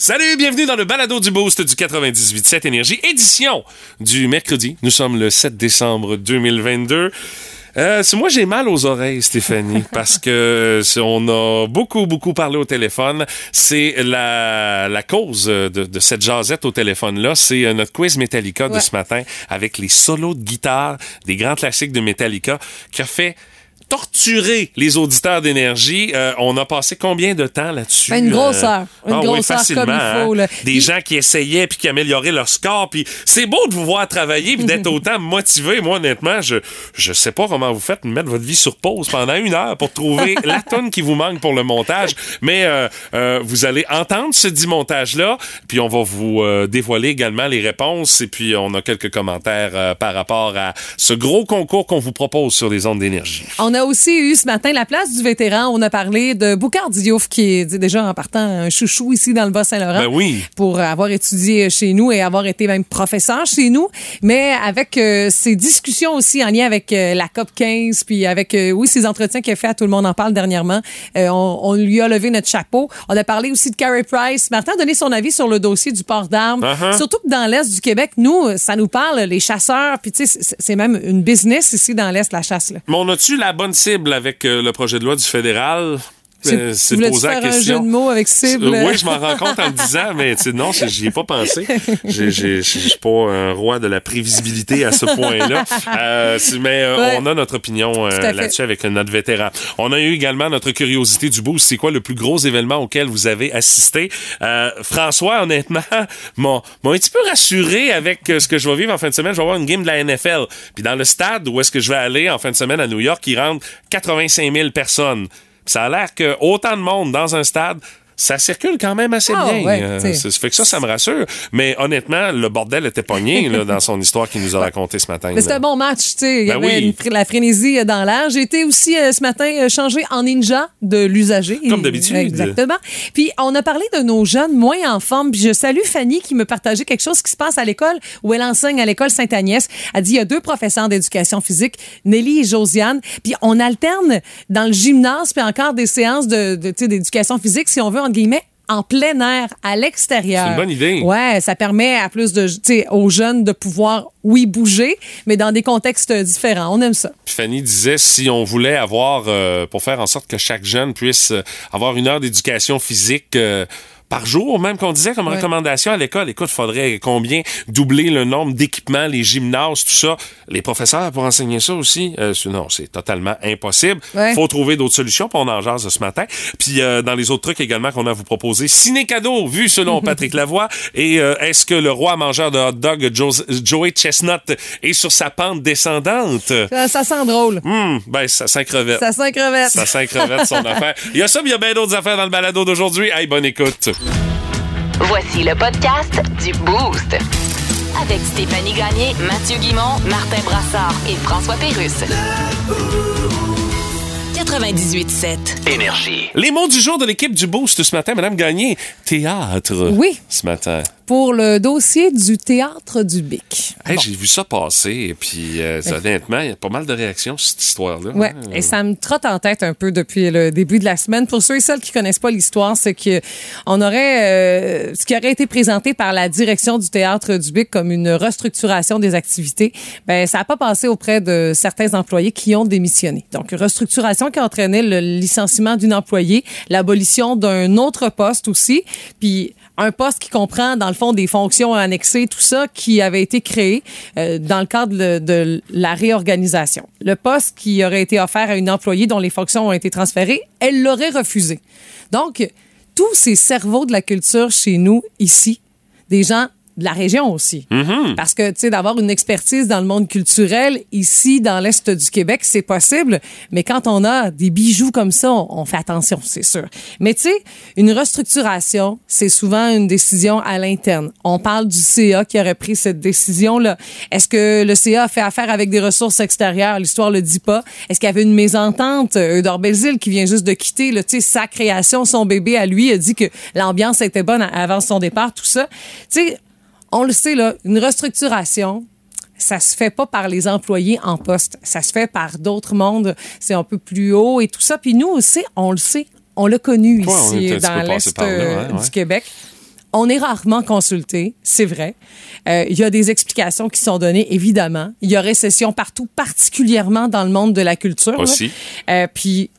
Salut, bienvenue dans le balado du Boost du 98.7 Énergie, édition du mercredi. Nous sommes le 7 décembre 2022. Euh, c'est moi j'ai mal aux oreilles, Stéphanie, parce que on a beaucoup beaucoup parlé au téléphone. C'est la, la cause de, de cette jasette au téléphone là, c'est euh, notre quiz Metallica de ce matin avec les solos de guitare des grands classiques de Metallica qui a fait torturer les auditeurs d'énergie. Euh, on a passé combien de temps là-dessus? Ben, une grosse heure. Une ah, grosse oui, heure comme il faut. hein? Des gens qui essayaient puis qui amélioraient leur score. Puis c'est beau de vous voir travailler puis d'être autant motivé. Moi, honnêtement, je je sais pas comment vous faites mettre votre vie sur pause pendant une heure pour trouver la tonne qui vous manque pour le montage. Mais euh, euh, vous allez entendre ce dit montage-là. Puis on va vous euh, dévoiler également les réponses. Et puis on a quelques commentaires euh, par rapport à ce gros concours qu'on vous propose sur les ondes d'énergie. On a aussi eu ce matin la place du vétéran. On a parlé de Boucard Diouf, qui est déjà en partant un chouchou ici dans le Bas-Saint-Laurent. Ben oui. Pour avoir étudié chez nous et avoir été même professeur chez nous. Mais avec euh, ces discussions aussi en lien avec euh, la COP 15, puis avec, euh, oui, ces entretiens qu'il a fait à Tout le monde en parle dernièrement, euh, on, on lui a levé notre chapeau. On a parlé aussi de Carey Price. Martin a donné son avis sur le dossier du port d'armes. Uh-huh. Surtout que dans l'Est du Québec, nous, ça nous parle, les chasseurs, puis tu sais, c'est- c'est même une business ici dans l'Est, la chasse. Là. Mais on a-tu la bonne cible avec euh, le projet de loi du fédéral? Euh, Tu voulais posé la faire un question. jeu de mots avec cible? Euh, oui, je m'en rends compte en le disant, mais tu sais, non, c'est- j'y ai pas pensé. Je suis pas un roi de la prévisibilité à ce point-là. Euh, c'est- mais euh, Ouais. on a notre opinion euh, là-dessus avec notre vétéran. On a eu également notre curiosité du boost. C'est quoi le plus gros événement auquel vous avez assisté? Euh, François, honnêtement, m'a m'a un petit peu rassuré avec euh, ce que je vais vivre en fin de semaine. Je vais avoir une game de la NFL. Puis dans le stade où est-ce que je vais aller en fin de semaine à New York, il rentre 85 000 personnes. Ça a l'air que autant de monde dans un stade, ça circule quand même assez Ah, bien. ouais, Euh, ça ça fait que ça, ça me rassure. Mais honnêtement, le bordel était pogné là, dans son histoire qu'il nous a raconté ce matin. Mais c'était un bon match, tu sais. Il y Ben avait oui. une la frénésie euh, dans l'air. J'ai été aussi euh, ce matin euh, changé en ninja de l'usager. Comme d'habitude. Exactement. Puis on a parlé de nos jeunes moins en forme. Puis je salue Fanny qui me partageait quelque chose qui se passe à l'école où elle enseigne à l'école Sainte-Agnès. Elle dit il y a deux professeurs d'éducation physique, Nelly et Josiane. Puis on alterne dans le gymnase puis encore des séances de, de, d'éducation physique, si on veut, entre guillemets, en plein air, à l'extérieur. C'est une bonne idée. Ouais, ça permet à plus de, aux jeunes de pouvoir, oui, bouger, mais dans des contextes différents. On aime ça. Puis Fanny disait si on voulait avoir, euh, pour faire en sorte que chaque jeune puisse euh, avoir une heure d'éducation physique euh, par jour, même qu'on disait comme Ouais. recommandation à l'école, écoute, faudrait combien doubler le nombre d'équipements, les gymnases, tout ça. Les professeurs pour enseigner ça aussi, euh, c'est- non, c'est totalement impossible. Ouais. Faut trouver d'autres solutions, puis on en jase ce matin. Puis euh, dans les autres trucs également qu'on a à vous proposer, ciné cadeau vu selon Patrick Lavoie. Et euh, est-ce que le roi mangeur de hot dog Joey Chestnut est sur sa pente descendante? Ça, ça sent drôle. Hum, ben, ça sent crevette. Ça sent crevette. Ça sent crevette, son affaire. Il y a ça, mais il y a bien d'autres affaires dans le balado d'aujourd'hui. Hey, bonne écoute. Voici le podcast du Boost. Avec Stéphanie Gagné, Mathieu Guimont, Martin Brassard et François Pérusse. 98.7. Énergie. Les mots du jour de l'équipe du Boost ce matin, Madame Gagné. Théâtre. Oui. Ce matin. Pour le dossier du théâtre du Bic. Hey, Bon. J'ai vu ça passer, et puis euh, honnêtement, il y a pas mal de réactions sur cette histoire-là. Ouais, hein. et ça me trotte en tête un peu depuis le début de la semaine. Pour ceux et celles qui connaissent pas l'histoire, c'est que on aurait euh, ce qui aurait été présenté par la direction du théâtre du Bic comme une restructuration des activités. Ben ça a pas passé auprès de certains employés qui ont démissionné. Donc restructuration qui a entraîné le licenciement d'une employée, l'abolition d'un autre poste aussi, puis un poste qui comprend, dans le fond, des fonctions annexées, tout ça, qui avait été créé euh, dans le cadre de, de la réorganisation. Le poste qui aurait été offert à une employée dont les fonctions ont été transférées, elle l'aurait refusé. Donc, tous ces cerveaux de la culture chez nous, ici, des gens de la région aussi. Parce que, tu sais, d'avoir une expertise dans le monde culturel ici, dans l'Est du Québec, c'est possible. Mais quand on a des bijoux comme ça, on, on fait attention, c'est sûr. Mais tu sais, une restructuration, c'est souvent une décision à l'interne. On parle du CA qui aurait pris cette décision-là. Est-ce que le CA a fait affaire avec des ressources extérieures? L'histoire le dit pas. Est-ce qu'il y avait une mésentente? Eudore Belzile, qui vient juste de quitter, tu sais, sa création, son bébé à lui, a dit que l'ambiance était bonne avant son départ, tout ça. Tu sais, on le sait, là, une restructuration, ça se fait pas par les employés en poste. Ça se fait par d'autres mondes. C'est un peu plus haut et tout ça. Puis nous aussi, on le sait. On l'a connu Ouais, ici dans l'Est euh, ouais, du Québec. On est rarement consulté, c'est vrai. Euh, Il y a des explications qui sont données, évidemment. Il y a récession partout, particulièrement dans le monde de la culture. Aussi. Euh, puis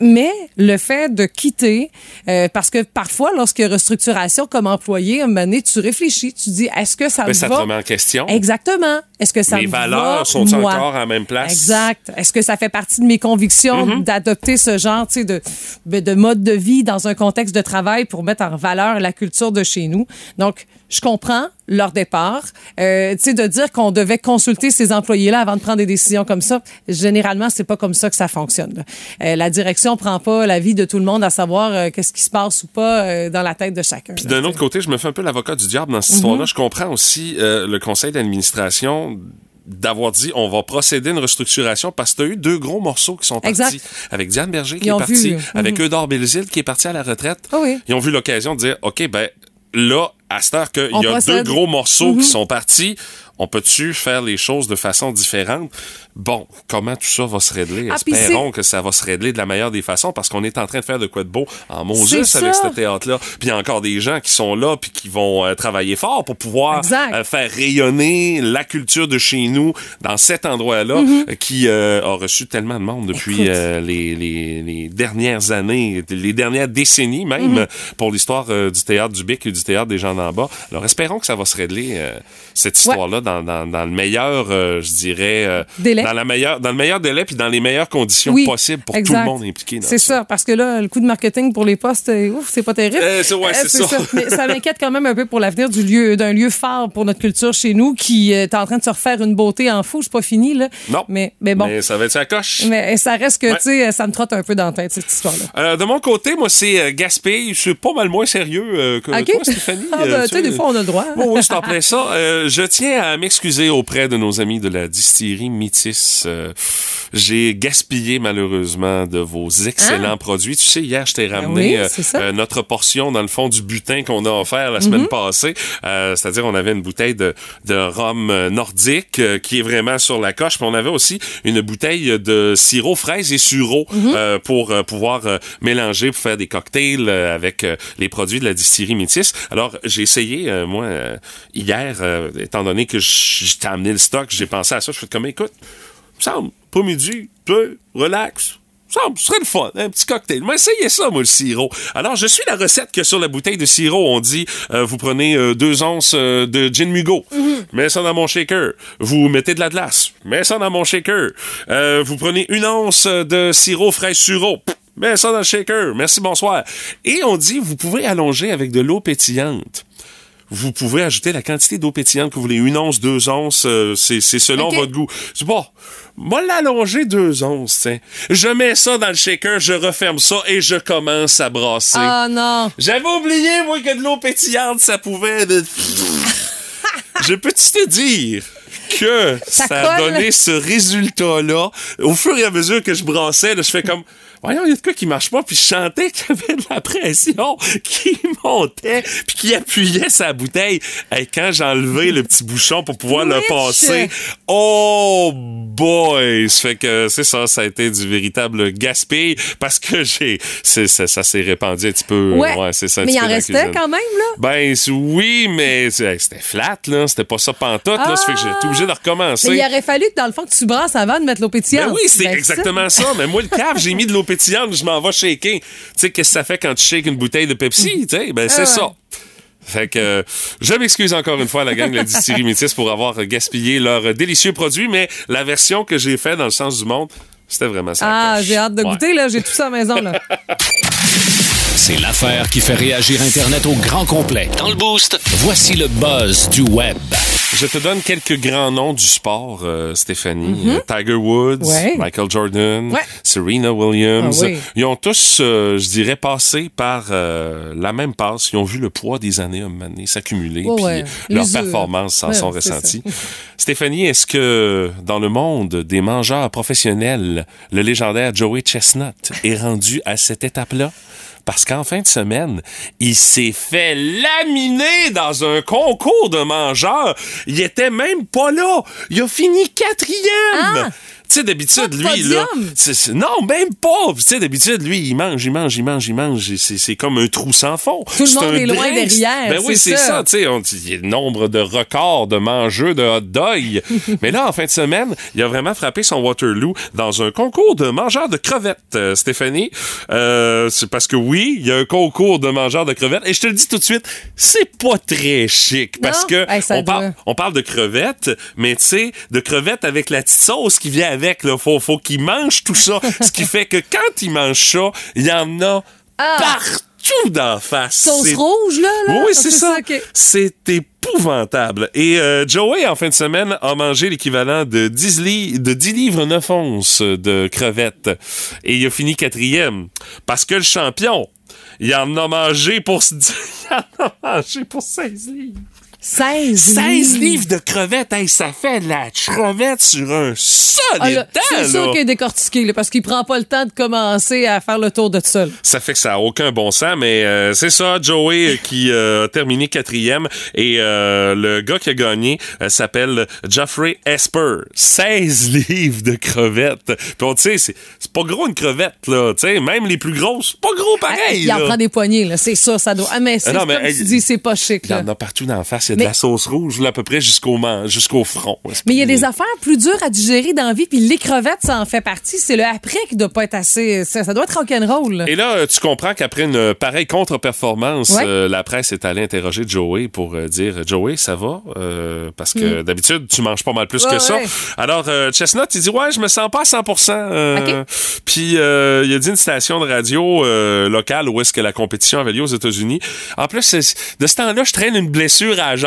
mais le fait de quitter, euh, parce que parfois, lorsqu'il y a restructuration comme employé, à un moment donné, tu réfléchis, tu dis, est-ce que ça Ben, me ça te va? remet en question. Exactement. Est-ce que ça Les me valeurs va, sont moi? encore à la même place? Exact. Est-ce que ça fait partie de mes convictions Mm-hmm. d'adopter ce genre de, ben, de mode de vie dans un contexte de travail pour mettre en valeur la culture de chez nous? Donc, je comprends leur départ. Euh, tu sais, de dire qu'on devait consulter ces employés-là avant de prendre des décisions comme ça, généralement, c'est pas comme ça que ça fonctionne. Euh, la direction prend pas la vie de tout le monde à savoir euh, qu'est-ce qui se passe ou pas euh, dans la tête de chacun. Puis d'un autre côté, je me fais un peu l'avocat du diable dans cette histoire-là. Je comprends aussi euh, le conseil d'administration d'avoir dit on va procéder à une restructuration parce que tu as eu deux gros morceaux qui sont partis. Exact. Avec Diane Berger qui Ils est partie, vu, avec Eudore Belzile qui est parti à la retraite. Ah oui. Ils ont vu l'occasion de dire OK, ben là, à cette heure qu'il y a procède. deux gros morceaux Mhm. qui sont partis, on peut-tu faire les choses de façon différente? Bon, comment tout ça va se régler? Ah, Espérons que ça va se régler de la meilleure des façons parce qu'on est en train de faire de quoi de beau en Moses avec ce théâtre-là. Puis il y a encore des gens qui sont là puis qui vont euh, travailler fort pour pouvoir euh, faire rayonner la culture de chez nous dans cet endroit-là euh, qui euh, a reçu tellement de monde depuis Mm-hmm. Les, les, les dernières années, les dernières décennies même Mm-hmm. pour l'histoire du théâtre du Bic et du théâtre des gens d'en bas. Alors espérons que ça va se régler cette histoire-là dans, dans, dans le meilleur, je dirais, Délai. Dans la meilleure, dans le meilleur délai puis dans les meilleures conditions Oui, possibles pour tout le monde impliqué. C'est ça, parce que là, le coup de marketing pour les postes, euh, ouf, c'est pas terrible. Euh, c'est- ouais, c'est ça. Mais ça m'inquiète quand même un peu pour l'avenir du lieu, d'un lieu phare pour notre culture chez nous qui euh, est en train de se refaire une beauté en fou. C'est pas fini, là. Non. Mais, mais bon. Mais ça va être sa coche. Mais ça reste que, Ouais. tu sais, ça me trotte un peu dans la tête, cette histoire-là. Euh, de mon côté, moi, c'est euh, Gaspé. Je suis pas mal moins sérieux euh, que toi, Stéphanie. Ah, ben, Euh, tu sais, des fois, on a le droit. Oui, je t'en plais ça. Euh, je tiens à m'excuser auprès de nos amis de la distillerie Métis. Euh, J'ai gaspillé malheureusement de vos excellents produits. Tu sais, hier, je t'ai ramené Ah. oui, euh, euh, notre portion, dans le fond, du butin qu'on a offert la semaine passée. Euh, C'est-à-dire, on avait une bouteille de, de rhum nordique euh, qui est vraiment sur la coche. Puis on avait aussi une bouteille de sirop fraise et sureau euh, pour pouvoir mélanger, pour faire des cocktails euh, avec les produits de la distillerie Métis. Alors, j'ai essayé, euh, moi, euh, hier, euh, étant donné que je t'ai amené le stock, j'ai pensé à ça. Je fais comme, écoute, semble, pas midi, peu, relax. me semble, ce serait le fun, un petit cocktail. Mais essayez ça, moi, le sirop. Alors, je suis la recette que sur la bouteille de sirop, on dit, euh, vous prenez euh, deux onces euh, de gin mugo, mets ça dans mon shaker. Vous mettez de la glace, mets ça dans mon shaker. Euh, vous prenez une once de sirop fraise sureau, mets ça dans le shaker. Merci, bonsoir. Et on dit, vous pouvez allonger avec de l'eau pétillante vous pouvez ajouter la quantité d'eau pétillante que vous voulez. Une once, deux onces, euh, c'est, c'est selon votre goût. Bon, moi l'allonger deux onces, tiens. Je mets ça dans le shaker, je referme ça et je commence à brasser. Ah non. J'avais oublié, moi, que de l'eau pétillante, ça pouvait... de- je peux-tu te dire que Ça ça, a donné ce résultat-là? Au fur et à mesure que je brassais, là, je fais comme... Voyons, il y a de quoi qui marche pas, puis je sentais qu'il y avait de la pression qui montait, puis qui appuyait sa bouteille. Et quand j'ai enlevé le petit bouchon pour pouvoir le passer, oh boy! Ça fait que c'est ça, ça a été du véritable gaspille, parce que j'ai... ça, ça s'est répandu un petit peu. Ouais. c'est ça, Mais il en restait quand même, là? Ben oui, mais c'était flat, là. C'était pas ça pantoute, là. Ça fait que j'ai été obligé de recommencer. Mais il aurait fallu que, dans le fond, que tu brasses avant de mettre l'eau pétillante. Ben oui, c'est Ben, exactement ça. Mais moi, le cave, j'ai mis de l'eau pétillante, je m'en vais shaker. Tu sais, qu'est-ce que ça fait quand tu shakes une bouteille de Pepsi? Tu sais, ben c'est Ah ouais. ça. Fait que euh, je m'excuse encore une fois à la gang de distillerie Métis pour avoir gaspillé leurs délicieux produits, mais la version que j'ai faite dans le sens du monde, c'était vraiment ça. Ah, j'ai hâte de Ouais. goûter, là. J'ai tout ça à la maison, là. C'est l'affaire qui fait réagir Internet au grand complet. Dans le boost, voici le buzz du web. Je te donne quelques grands noms du sport, euh, Stéphanie. Euh, Tiger Woods, Mhm. Ouais. Michael Jordan, Ouais. Serena Williams. Ah oui. Ils ont tous, euh, je dirais, passé par euh, la même passe. Ils ont vu le poids des années à donné s'accumuler. Puis ouais. leurs performances s'en Ouais, sont ressenties. Stéphanie, est-ce que dans le monde des mangeurs professionnels, le légendaire Joey Chestnut est rendu à cette étape-là? Parce qu'en fin de semaine, il s'est fait laminer dans un concours de mangeurs. Il était même pas là. Il a fini quatrième. Ah! D'habitude, lui, là. non, même pas. Tu sais, d'habitude, lui, il mange, il mange, il mange, il mange. C'est c'est comme un trou sans fond. Tout le monde est loin drink. derrière, Ben oui, c'est ça. Tu sais, il y a le nombre de records de mangeux de hot dog. Mais là, en fin de semaine, il a vraiment frappé son Waterloo dans un concours de mangeurs de crevettes, euh, Stéphanie. Euh, c'est parce que oui, il y a un concours de mangeurs de crevettes. Et je te le dis tout de suite, c'est pas très chic. Parce Non? que Hey, on, parle, on parle de crevettes, mais tu sais, de crevettes avec la petite sauce qui vient avec. Là. Faut, faut qu'il mange tout ça. Ce qui fait que quand il mange ça, il y en a Ah! partout d'en face. Sauce rouge, là? là? oui, c'est ça. C'est épouvantable. Et euh, Joey, en fin de semaine, a mangé l'équivalent de 10, li- de 10 livres 9 onces de crevettes. Et il a fini quatrième. Parce que le champion, il en a mangé pour... il en a mangé pour 16 livres. 16 16 livres de crevettes, hey, ça fait de la crevette sur un Ah, solide temps, c'est sûr qu'il est décortiqué, là, parce qu'il prend pas le temps de commencer à faire le tour de tout seul. Ça fait que ça a aucun bon sens, mais euh, c'est ça, Joey euh, qui euh, a terminé quatrième et euh, le gars qui a gagné euh, s'appelle Geoffrey Esper. 16 livres de crevettes. Puis on tu sais, c'est c'est pas gros une crevette là, tu sais, même les plus grosses, pas gros pareil. il en là. prend des poignées, là, c'est ça, ça doit. Ah, mais c'est Ah mais, comme tu dis, c'est pas chic, Il y en a partout dans la face, de la sauce rouge là, à peu près jusqu'au jusqu'au front. Mais il y a des affaires plus dures à digérer dans la vie, puis les crevettes, ça en fait partie. C'est le après qui doit pas être assez. Ça, ça doit être rock'n'roll. Et là, tu comprends qu'après une pareille contre-performance, Ouais. euh, la presse est allée interroger Joey pour euh, dire Joey, ça va? Euh, Parce que d'habitude, tu manges pas mal plus Mm. Ouais, que ça. Alors, euh, Chestnut, il dit Ouais, je me sens pas à 100 euh, OK. Puis, il a dit une station de radio locale où est-ce que la compétition avait lieu aux États-Unis. En plus, de ce temps-là, je traîne une blessure à la jambe.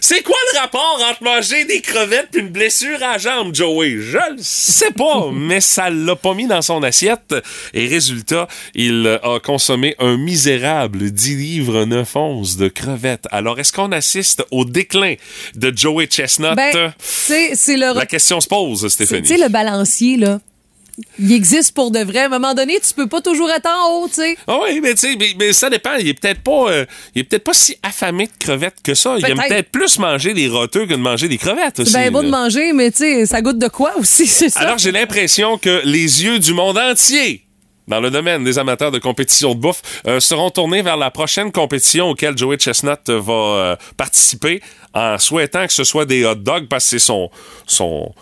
C'est quoi le rapport entre manger des crevettes et une blessure à la jambe, Joey? Je le sais pas, mais ça l'a pas mis dans son assiette. Et résultat, il a consommé un misérable 10 livres 9 onces de crevettes. Alors, est-ce qu'on assiste au déclin de Joey Chestnut? Ben, c'est le. La question se pose, c'est- Stéphanie. Tu sais, le balancier, là. Il existe pour de vrai. À un moment donné, tu peux pas toujours être en haut, tu sais. Ah oui, mais tu sais, mais, mais ça dépend. Il est peut-être pas, euh, il est peut-être pas si affamé de crevettes que ça. Il aime Peut-être. plus manger des roteux que de manger des crevettes aussi. C'est bien beau là. de manger, mais tu sais, ça goûte de quoi aussi, c'est ça? Alors j'ai l'impression que les yeux du monde entier dans le domaine des amateurs de compétition de bouffe euh, seront tournés vers la prochaine compétition auquel Joey Chestnut va euh, participer en souhaitant que ce soit des hot dogs parce que c'est son son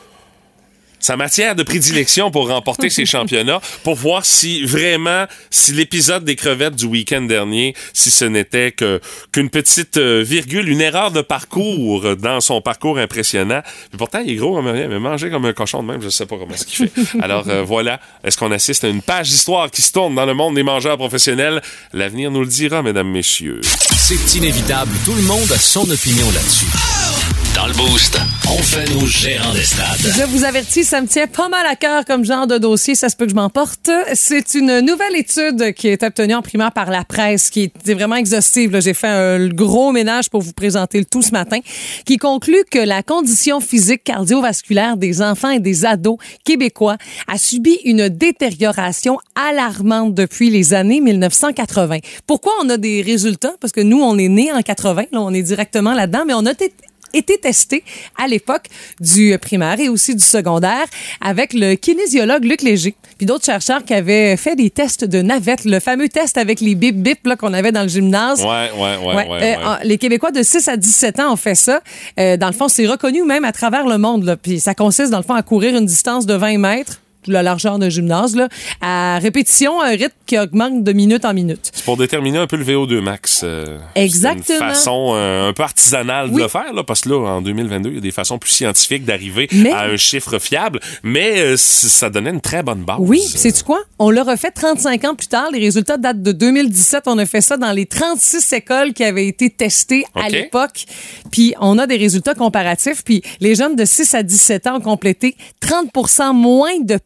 sa matière de prédilection pour remporter ces championnats, pour voir si vraiment, si l'épisode des crevettes du week-end dernier, si ce n'était que qu'une petite euh, virgule, une erreur de parcours dans son parcours impressionnant. Mais pourtant, il est gros comme rien, mais manger comme un cochon de même, je sais pas comment ce qu'il fait. Alors euh, voilà, est-ce qu'on assiste à une page d'histoire qui se tourne dans le monde des mangeurs professionnels? L'avenir nous le dira, mesdames, messieurs. C'est inévitable, tout le monde a son opinion là-dessus. Dans le boost, on fait nos gérants des stades. Je vous avertis, ça me tient pas mal à cœur comme genre de dossier, ça se peut que je m'emporte. C'est une nouvelle étude qui est obtenue en primaire par la presse, qui est vraiment exhaustive. J'ai fait un gros ménage pour vous présenter le tout ce matin, qui conclut que la condition physique cardiovasculaire des enfants et des ados québécois a subi une détérioration alarmante depuis les années 1980. Pourquoi on a des résultats? Parce que nous, on est nés en 80, là, on est directement là-dedans, mais on a été été testé à l'époque du primaire et aussi du secondaire avec le kinésiologue Luc Léger. Puis d'autres chercheurs qui avaient fait des tests de navette, le fameux test avec les bip bip qu'on avait dans le gymnase. Ouais, ouais, ouais, ouais. Ouais, ouais. euh, les Québécois de 6 à 17 ans ont fait ça. Euh, dans le fond, c'est reconnu même à travers le monde. Là. Puis ça consiste, dans le fond, à courir une distance de 20 mètres la largeur d'un gymnase, là, à répétition, un rythme qui augmente de minute en minute. C'est pour déterminer un peu le VO2 max. euh, Exactement. C'est une façon euh, un peu artisanale Oui. de le faire, là, parce que là, en 2022, il y a des façons plus scientifiques d'arriver Mais- à un chiffre fiable, mais euh, ça donnait une très bonne base. Oui, c'est tu quoi? On l'a refait 35 ans plus tard. Les résultats datent de 2017. On a fait ça dans les 36 écoles qui avaient été testées à l'époque. Puis on a des résultats comparatifs. Puis les jeunes de 6 à 17 ans ont complété 30 moins de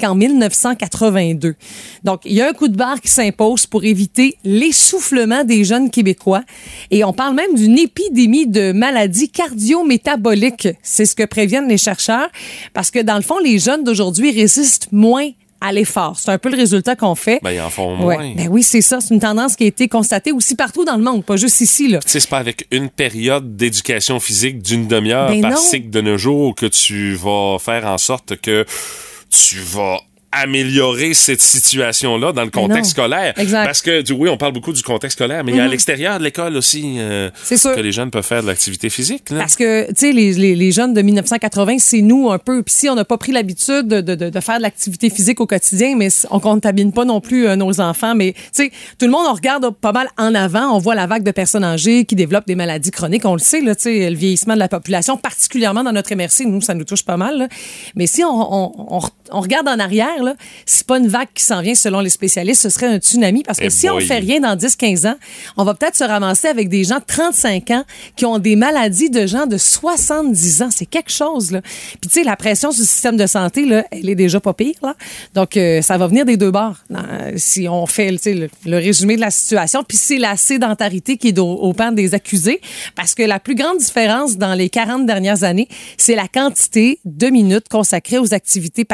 qu'en 1982. Donc, il y a un coup de barre qui s'impose pour éviter l'essoufflement des jeunes Québécois. Et on parle même d'une épidémie de maladies cardio-métaboliques. C'est ce que préviennent les chercheurs. Parce que dans le fond, les jeunes d'aujourd'hui résistent moins à l'effort. C'est un peu le résultat qu'on fait. Ben, ils en font Ouais. moins. Ben oui, c'est ça. C'est une tendance qui a été constatée aussi partout dans le monde, pas juste ici. Là. Tu sais, c'est pas avec une période d'éducation physique d'une demi-heure Ben par non. cycle de nos jours que tu vas faire en sorte que tu vas améliorer cette situation-là dans le contexte non. scolaire. Exact. Parce que, tu- oui, on parle beaucoup du contexte scolaire, mais il y a à Mhm. l'extérieur de l'école aussi euh, sûr. que les jeunes peuvent faire de l'activité physique. Là. Parce que, tu sais, les, les, les jeunes de 1980, c'est nous un peu. Puis si on n'a pas pris l'habitude de, de, faire de l'activité physique au quotidien, mais on contamine pas non plus euh, nos enfants. Mais, tu sais, tout le monde, on regarde pas mal en avant. On voit la vague de personnes âgées qui développent des maladies chroniques. On le sait, là, tu sais, le vieillissement de la population, particulièrement dans notre MRC, nous, ça nous touche pas mal. là. Mais si on, on, on regarde en arrière, là, c'est pas une vague qui s'en vient selon les spécialistes, ce serait un tsunami. Parce que Eh si on fait rien dans 10-15 ans, on va peut-être se ramasser avec des gens de 35 ans qui ont des maladies de gens de 70 ans. C'est quelque chose, là. Puis, tu sais, la pression sur le système de santé, là, elle est déjà pas pire, là. Donc, euh, ça va venir des deux bords. dans- si on fait, le, le résumé de la situation. Puis, c'est la sédentarité qui est au, au pan des accusés. Parce que la plus grande différence dans les 40 dernières années, c'est la quantité de minutes consacrées aux activités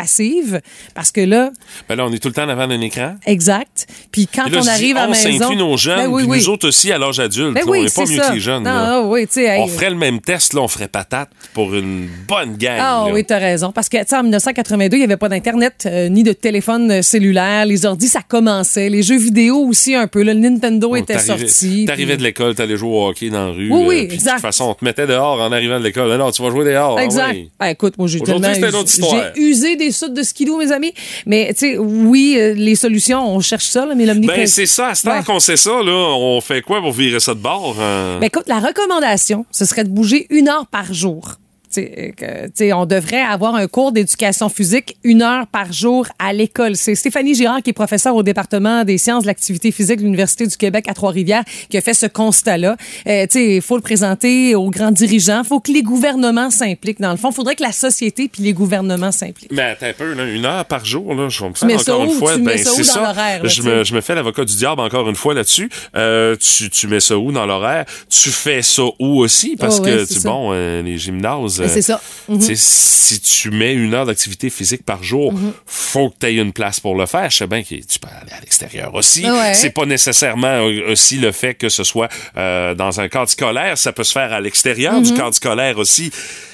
Parce que là, Ben là, on est tout le temps avant d'un écran. exact. Puis, quand là, on dis, arrive à on la maison... s'inclut nos jeunes, Ben oui, puis oui. nous autres aussi à l'âge adulte. Ben oui, on n'est pas mieux ça. que les jeunes. Non, là. oui, tu sais, hey, on ferait le même test, là, on ferait patate pour une bonne gang. Ah là. oui, t'as raison. Parce que, tu sais, en 1982, il n'y avait pas d'Internet, euh, ni de téléphone euh, cellulaire. Les ordis, ça commençait. Les jeux vidéo aussi, un peu. Le Nintendo était sorti. T'arrivais puis- de l'école, t'allais jouer au hockey dans la rue. Oui, oui, puis De exact. toute façon, on te mettait dehors en arrivant de l'école. Non, tu vas jouer dehors. ah Exact. Ah, écoute, moi, j'ai Aujourd'hui, c'était une autre usé- histoire. J'ai usé des soutes de skidoo, mes amis. Mais, tu sais, oui, euh, les solutions, on cherche ça, là, mais Ben, l'omniprésence. c'est ça. À ce temps Ouais. qu'on sait ça, là, on fait quoi pour virer ça de bord? hein? Ben, écoute, la recommandation, ce serait de bouger une heure par jour. Euh, que, on devrait avoir un cours d'éducation physique une heure par jour à l'école. C'est Stéphanie Girard, qui est professeure au département des sciences de l'activité physique de l'Université du Québec à Trois-Rivières, qui a fait ce constat-là. Euh, tu sais, il faut le présenter aux grands dirigeants. Il faut que les gouvernements s'impliquent. Dans le fond, il faudrait que la société puis les gouvernements s'impliquent. Mais attends un peu, là, une heure par jour, là, je mets ça encore où? une fois. Tu mets ben, ça où dans ça. là, Je me, sais? je me fais l'avocat du diable encore une fois là-dessus. Euh, tu, tu mets ça où dans l'horaire? Tu fais ça où aussi? Parce Oh, que, tu bon, euh, les gymnases. C'est ça. Mhm. Si tu mets une heure d'activité physique par jour, Mhm. faut que tu aies une place pour le faire. Je sais bien que tu peux aller à l'extérieur aussi. Ouais. C'est pas nécessairement euh, aussi le fait que ce soit euh, dans un cadre scolaire. Ça peut se faire à l'extérieur Mhm. du cadre scolaire aussi.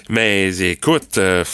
Mais écoute, euh,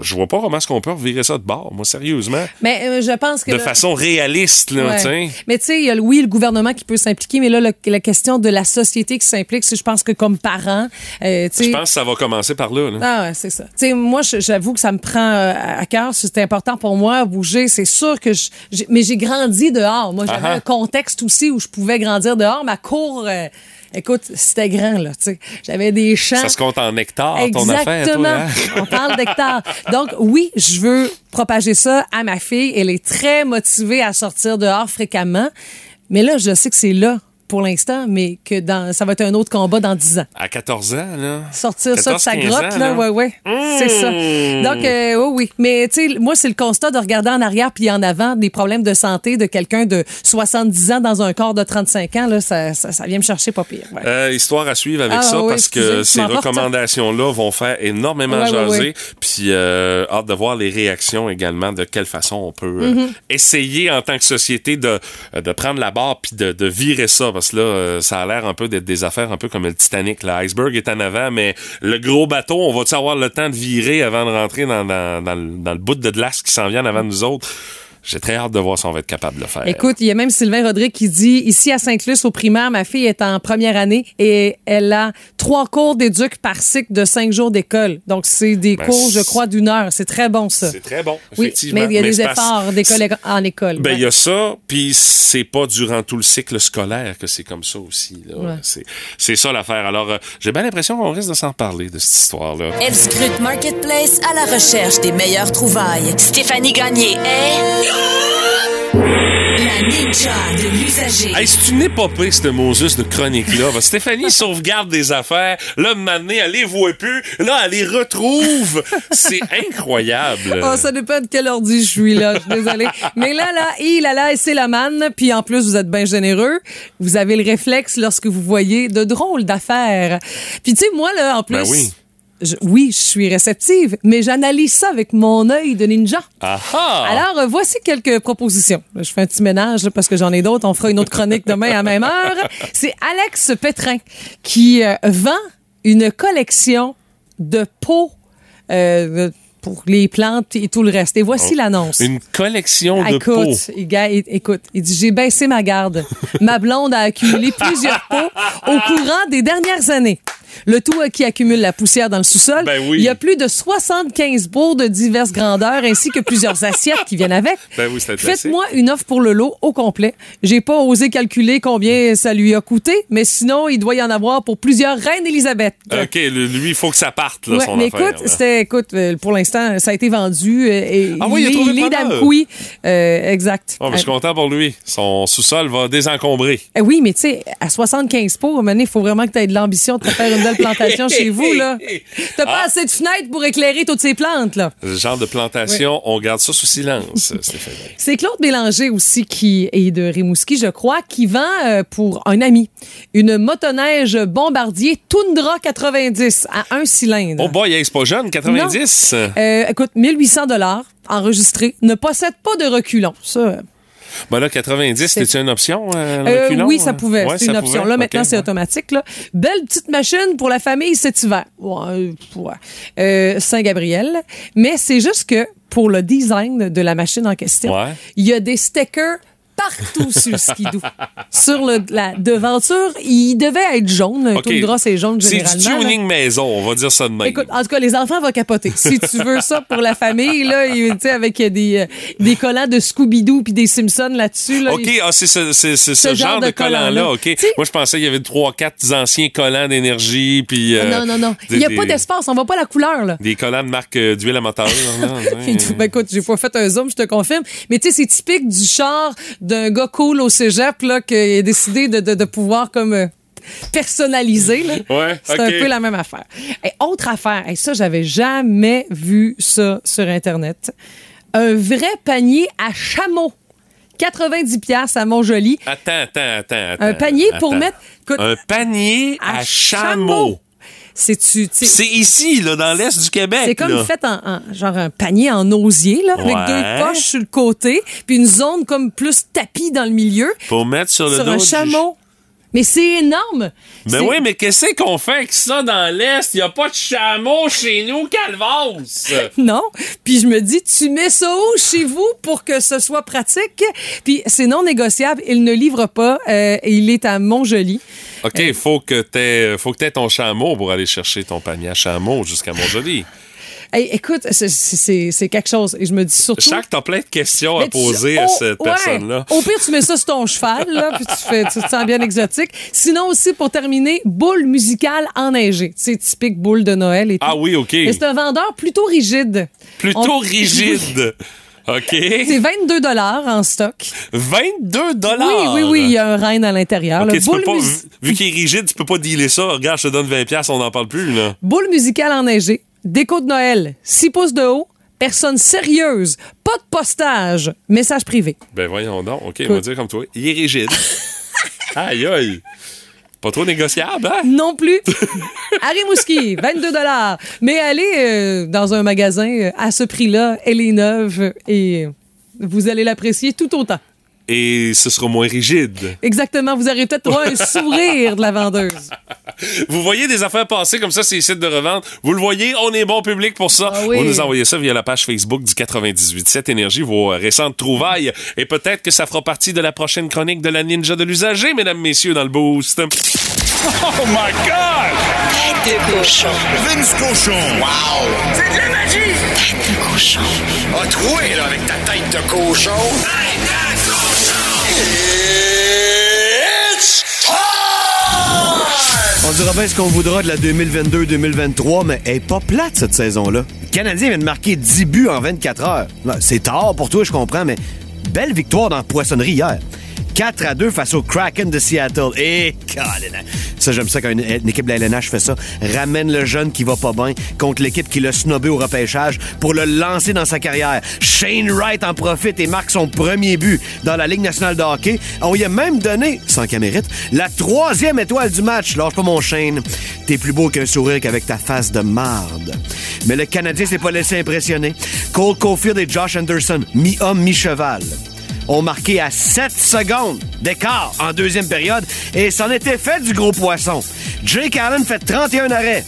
je vois pas comment est-ce qu'on peut revirer ça de bord, moi, sérieusement. Mais euh, je pense que... De là- façon réaliste, là, Ouais. tu. Mais tu sais, il y a oui, le gouvernement qui peut s'impliquer, mais là, le- la question de la société qui s'implique, je pense que comme parents, euh. Je pense que ça va commencer par là. là. Ah ouais, c'est ça. Tu sais, moi, j'avoue que ça me prend euh, à cœur. C'est important pour moi, bouger. C'est sûr que je... Mais j'ai grandi dehors. Moi, j'avais Ah ah. un contexte aussi où je pouvais grandir dehors. Ma cour... euh, Écoute, c'était grand, là, tu sais. J'avais des champs. Ça se compte en hectares, ton affaire, Exactement. hein? On parle d'hectares. Donc, oui, je veux propager ça à ma fille. Elle est très motivée à sortir dehors fréquemment. Mais là, je sais que c'est là pour l'instant, mais que dans, ça va être un autre combat dans 10 ans. À 14 ans, là. Sortir ça de sa 14, grotte, 15 ans, là, là. ouais, ouais. C'est ça. Mmh. Donc, euh, oui, oui. Mais, tu sais, moi, c'est le constat de regarder en arrière puis en avant des problèmes de santé de quelqu'un de 70 ans dans un corps de 35 ans, là, ça, ça, ça vient me chercher pas pire. ouais. Euh, histoire à suivre avec Ah, ça oui, parce que ces recommandations-là vont faire énormément Ouais, jaser. ouais. Puis euh, hâte de voir les réactions également de quelle façon on peut euh, Mm-hmm. essayer en tant que société de, de prendre la barre puis de, de virer ça euh, ça a l'air un peu d'être des affaires un peu comme le Titanic. L'iceberg est en avant, mais le gros bateau, on va-tu avoir le temps de virer avant de rentrer dans, le, bout de glace qui s'en vient en avant de nous autres? J'ai très hâte de voir si on va être capable de le faire. Écoute, il y a même Sylvain Rodrigue qui dit ici à Saint-Luc au primaire, ma fille est en première année et elle a trois cours d'éduc par cycle de cinq jours d'école. Donc c'est des Ben, cours, je crois, d'une heure. C'est très bon ça. c'est très bon, Oui, mais il y a des efforts d'école en école. Ben, il Ouais. y a ça, puis c'est pas durant tout le cycle scolaire que c'est comme ça aussi. Ouais. C'est, c'est ça l'affaire. Alors, euh, j'ai bien l'impression qu'on risque de s'en parler de cette histoire-là. Elle scrute Marketplace à la recherche des meilleures trouvailles. Stéphanie Gagné est La ninja de l'usager. Hey, c'est une épopée, cette Moses de chronique-là. Parce que Stéphanie sauvegarde des affaires. Là, maintenant, elle les voit plus. Là, elle les retrouve. C'est incroyable. Oh, ça dépend de quel ordi je suis là. Je suis désolée. Mais là, là, il a là, et c'est la manne. Puis en plus, vous êtes bien généreux. Vous avez le réflexe lorsque vous voyez de drôles d'affaires. Puis tu sais, moi, là, en plus. Ben oui. Je- oui, je suis réceptive, mais j'analyse ça avec mon œil de ninja. Ah ah! Alors, euh, voici quelques propositions. Je fais un petit ménage parce que j'en ai d'autres. On fera une autre chronique demain à la même heure. C'est Alex Pétrin qui euh, vend une collection de pots euh, pour les plantes et tout le reste. Et voici l'annonce. Oh. Une collection de pots. écoute, il- écoute, il dit j'ai baissé ma garde. Ma blonde a accumulé plusieurs pots au courant des dernières années. Le tout euh, qui accumule la poussière dans le sous-sol. Ben oui. Il y a plus de 75 pots de diverses grandeurs ainsi que plusieurs assiettes qui viennent avec. Ben oui. Faites-moi une offre pour le lot au complet. J'ai pas osé calculer combien ça lui a coûté, mais sinon, il doit y en avoir pour plusieurs reines Élisabeth. OK, lui, il faut que ça parte, là, Ouais, son mais affaire. écoute, c'était, écoute, euh, pour l'instant, ça a été vendu euh, et Ah oui, il est-. Euh, exact. Oh, mais je suis content pour lui. Son sous-sol va désencombrer. Eh oui, mais tu sais, à 75 pots, à un moment il faut vraiment que tu aies de l'ambition de te faire une belle plantation chez vous, là. T'as pas Ah. assez de fenêtres pour éclairer toutes ces plantes, là. Ce genre de plantation, on garde ça sous silence, Stéphanie. C'est Claude Bélanger aussi qui est de Rimouski, je crois, qui vend euh, pour un ami une motoneige bombardier Tundra 90 à un cylindre. Oh boy, c'est pas jeune, 90? Euh, écoute, 1800 dollars enregistré, ne possède pas de reculons. Ça, Ben là, 90, c'était une option, euh, le Euh, oui, ça hein? pouvait. Ouais, c'est une option. pouvait. Là, maintenant, c'est ouais. automatique. Là. Belle petite machine pour la famille cet hiver. Ouais, euh, ouais. Euh, Saint-Gabriel. Mais c'est juste que pour le design de la machine en question, il y a des stickers partout sur le skidoo. sur le, la devanture, il devait être jaune. Un OK. Tundra, c'est jaune C'est généralement. du là. tuning maison, on va dire ça de même. Écoute, en tout cas, les enfants vont capoter. Si tu veux ça pour la famille, là, il- tu sais, avec des, euh, des collants de Scooby-Doo puis des Simpsons là-dessus. Là, OK, il- ah, c'est ce, c'est- c'est ce Ce genre, genre de, de collant-là. OK. Moi, je pensais qu'il y avait trois, quatre anciens collants d'énergie, puis... euh, non, non, non. Il n'y a des- pas d'espace. On voit pas la couleur, là. Des collants de marque euh, d'huile à moteur. Ben écoute, j'ai pas fait un zoom, je te confirme. Mais tu sais, c'est typique du char d'un gars cool au cégep, là, qui a décidé de, de, de pouvoir comme euh, personnaliser, là. Ouais, C'est un peu la même affaire. Et autre affaire, et ça, j'avais jamais vu ça sur Internet. Un vrai panier à chameau. 90 pièces à Montjoli. Attends, attends, attends. Un panier pour mettre écoute, Un panier à, à chameau. chameau. C'est-tu, C'est ici, là, dans l'est du Québec. C'est comme là. fait en, en- genre un panier en osier là, avec deux poches sur le côté, puis une zone comme plus tapis dans le milieu Pour mettre sur le sur dos un chameau. Mais c'est énorme. Ben oui, mais qu'est-ce qu'on fait avec ça dans l'Est? Il n'y a pas de chameau chez nous, Calvas! Non. Puis je me dis, tu mets ça où? Chez vous pour que ce soit pratique? Puis c'est non négociable. Il ne livre pas. Euh, il est à Montjoli. OK, il faut que tu aies ton chameau pour aller chercher ton panier à chameau jusqu'à Montjoli. Hey, écoute, c'est- quelque chose. Et je me dis surtout... Chaque, t'as plein de questions à tu- poser à oh, cette ouais. personne-là. Au pire, tu mets ça sur ton cheval, là, puis tu, fais, tu te sens bien exotique. Sinon aussi, pour terminer, boule musicale enneigée. C'est typique boule de Noël et tout. Ah oui, OK. Mais c'est un vendeur plutôt rigide. Plutôt On- rigide. OK. C'est 22 dollars en stock. 22 dollars. Oui, oui, oui, il y a un reine à l'intérieur. OK, là. tu peux Boule, pas, mus- vu qu'il est rigide, tu peux pas dealer ça. Regarde, je te donne 20$, piastres, on n'en parle plus, là. boule musicale enneigée, déco de Noël, 6 pouces de haut, personne sérieuse, pas de postage, message privé. Ben voyons donc. OK, on va dire comme toi. Il est rigide. aïe, aïe. Pas trop négociable, hein? Non plus. Harry Mouski, 22 dollars. Mais allez euh, dans un magasin euh, à ce prix-là, elle est neuve et vous allez l'apprécier tout autant. Et ce sera moins rigide. Exactement, vous aurez peut-être droit à un sourire de la vendeuse. Vous voyez des affaires passer comme ça sur les sites de revente? Vous le voyez, on est bon public pour ça. Ah oui. Vous nous envoyez ça via la page Facebook du 98.7 Énergie, vos euh, récentes trouvailles. Et peut-être que ça fera partie de la prochaine chronique de la Ninja de l'usager, mesdames, messieurs, dans le boost. Oh my God! Tête de cochon. Vince Cochon! Wow! C'est de la magie! Tête de cochon. A troué, là, avec ta tête de cochon. Tête de On dira bien ce qu'on voudra de la 2022-2023, mais elle est pas plate cette saison-là. Le Canadien vient de marquer 10 buts en 24 heures. C'est tard pour toi, je comprends, mais belle victoire dans la poissonnerie hier. 4 à 2 face au Kraken de Seattle. Et, Colin, Ça, j'aime ça quand une, équipe de la LNH fait ça. Ramène le jeune qui va pas bien contre l'équipe qui l'a snobé au repêchage pour le lancer dans sa carrière. Shane Wright en profite et marque son premier but dans la Ligue nationale de hockey. On lui a même donné, sans qu'elle mérite, la troisième étoile du match. Lâche pas mon Shane. T'es plus beau qu'un sourire qu'avec ta face de marde. Mais le Canadien s'est pas laissé impressionner. Cole Caulfield et Josh Anderson, mi-homme, mi-cheval ont marqué à 7 secondes d'écart en deuxième période et c'en était fait du gros poisson. Jake Allen fait 31 arrêts.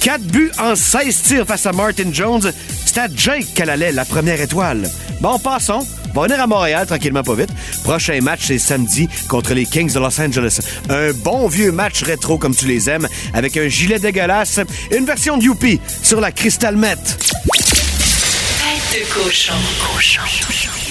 4 buts en 16 tirs face à Martin Jones. C'est à Jake qu'elle allait, la première étoile. Bon, passons. On va venir à Montréal tranquillement, pas vite. Prochain match, c'est samedi contre les Kings de Los Angeles. Un bon vieux match rétro comme tu les aimes, avec un gilet dégueulasse, une version de Youpi sur la Crystal Met. Tête de cochon.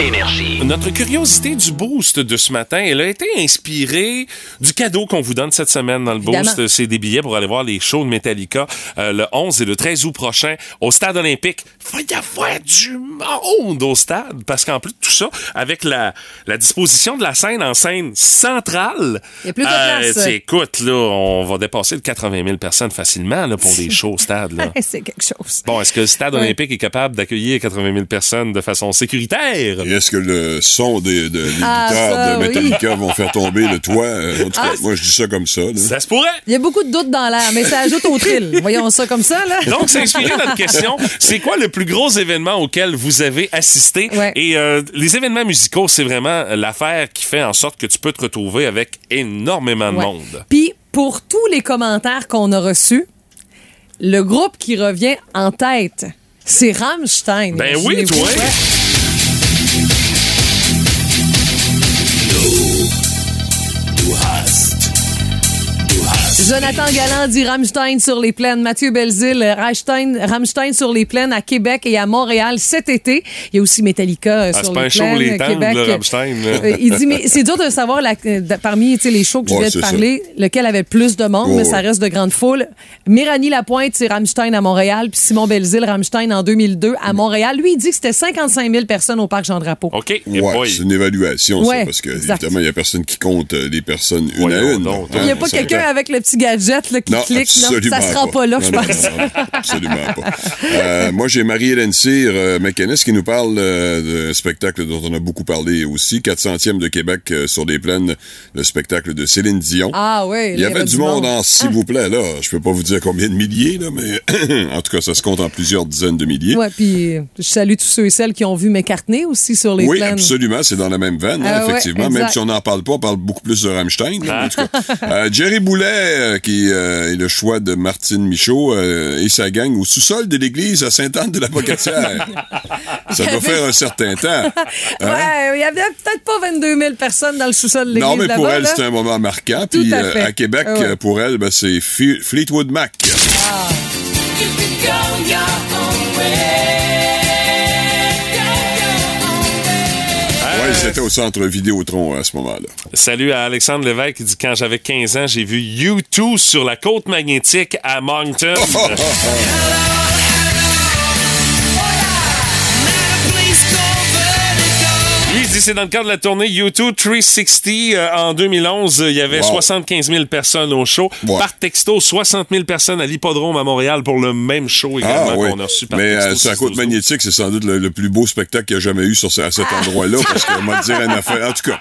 Énergie. Notre curiosité du boost de ce matin, elle a été inspirée du cadeau qu'on vous donne cette semaine dans le boost. C'est des billets pour aller voir les shows de Metallica euh, le 11 et le 13 août prochain au Stade olympique. Il va y avoir du monde au stade parce qu'en plus de tout ça, avec la, la disposition de la scène en scène centrale, Il y a plus de place. sais, écoute, là, on va dépasser le 80 000 personnes facilement là, pour des shows au stade. Là. C'est quelque chose. Bon, est-ce que le Stade Ouais. olympique est capable d'accueillir 80 000 personnes de façon sécuritaire? Et est-ce que le son des, de, des Ah, guitares ça, de oui. Metallica vont faire tomber le toit? En tout cas, Ah, moi, je dis ça comme ça. là. Ça se pourrait! Il y a beaucoup de doutes dans l'air, mais ça ajoute au thrill. Voyons ça comme ça, là. Donc, c'est inspiré notre question. C'est quoi le plus gros événement auquel vous avez assisté? Ouais. Et euh, les événements musicaux, c'est vraiment l'affaire qui fait en sorte que tu peux te retrouver avec énormément de Ouais. monde. Puis, pour tous les commentaires qu'on a reçus, le groupe qui revient en tête, c'est Rammstein. Ben oui, toi. you Jonathan Galland dit Rammstein sur les plaines. Mathieu Belzile, Rammstein, Rammstein sur les plaines à Québec et à Montréal cet été. Il y a aussi Metallica euh, Ah, sur c'est pas les un show plaines, les tentes, Québec. là, Rammstein. là. Euh, il dit, mais c'est dur de savoir la- euh, de- parmi les shows que je viens de c'est parler, lequel avait plus de monde, mais ça reste de grande foule. Méranie Lapointe, c'est Rammstein à Montréal, puis Simon Belzile, Rammstein en 2002 à Montréal. Lui, il dit que c'était 55 000 personnes au parc Jean-Drapeau. OK? Ouais, c'est une évaluation, Ouais, ça, parce que, exact. évidemment, il n'y a personne qui compte euh, les personnes une à une. Il n'y a pas quelqu'un avec le petit gadget là, qui Non, clique. Absolument ça se rend pas, là, je Non, pense. absolument pas. Euh, moi, j'ai Marie-Hélène Cyr, euh, mécaniste, qui nous parle euh, d'un spectacle dont on a beaucoup parlé aussi, 400e de Québec sur les plaines, le spectacle de Céline Dion. Ah oui, Il y avait du monde, en s'il vous plaît, là. Je peux pas vous dire combien de milliers, là, mais en tout cas, ça se compte en plusieurs dizaines de milliers. Ouais, puis je salue tous ceux et celles qui ont vu McCartney aussi sur les oui, plaines. absolument, c'est dans la même veine, hein, Ah ouais, effectivement. Même si on n'en parle pas, on parle beaucoup plus de Rammstein. là, en tout cas. Jerry Boulet, euh, qui euh, est le choix de Martine Michaud euh, et sa gang au sous-sol de l'église à Sainte-Anne de la Pocatière. Ça doit faire un certain temps. Hein? Ouais, il y avait peut-être pas 22 000 personnes dans le sous-sol de l'église Non, mais pour elle, c'est un moment marquant. Tout Puis à euh, fait. à Québec, Ah ouais. pour elle, ben, c'est Fleetwood Mac. C'était au centre Vidéotron à ce moment-là. Salut à Alexandre Lévesque qui dit quand j'avais 15 ans, j'ai vu U2 sur la côte magnétique à Moncton. dit c'est dans le cadre de la tournée U2 360 euh, en 2011. euh, Il y avait Wow. 75 000 personnes au show. Ouais. Par texto, 60 000 personnes à l'hippodrome à Montréal pour le même show également Ah oui. qu'on a reçu par Mais texto. euh, sur la 612. côte magnétique, c'est sans doute le, le plus beau spectacle qu'il y a jamais eu sur ce- à cet endroit-là, parce qu'on m'a dire une affaire. En tout cas,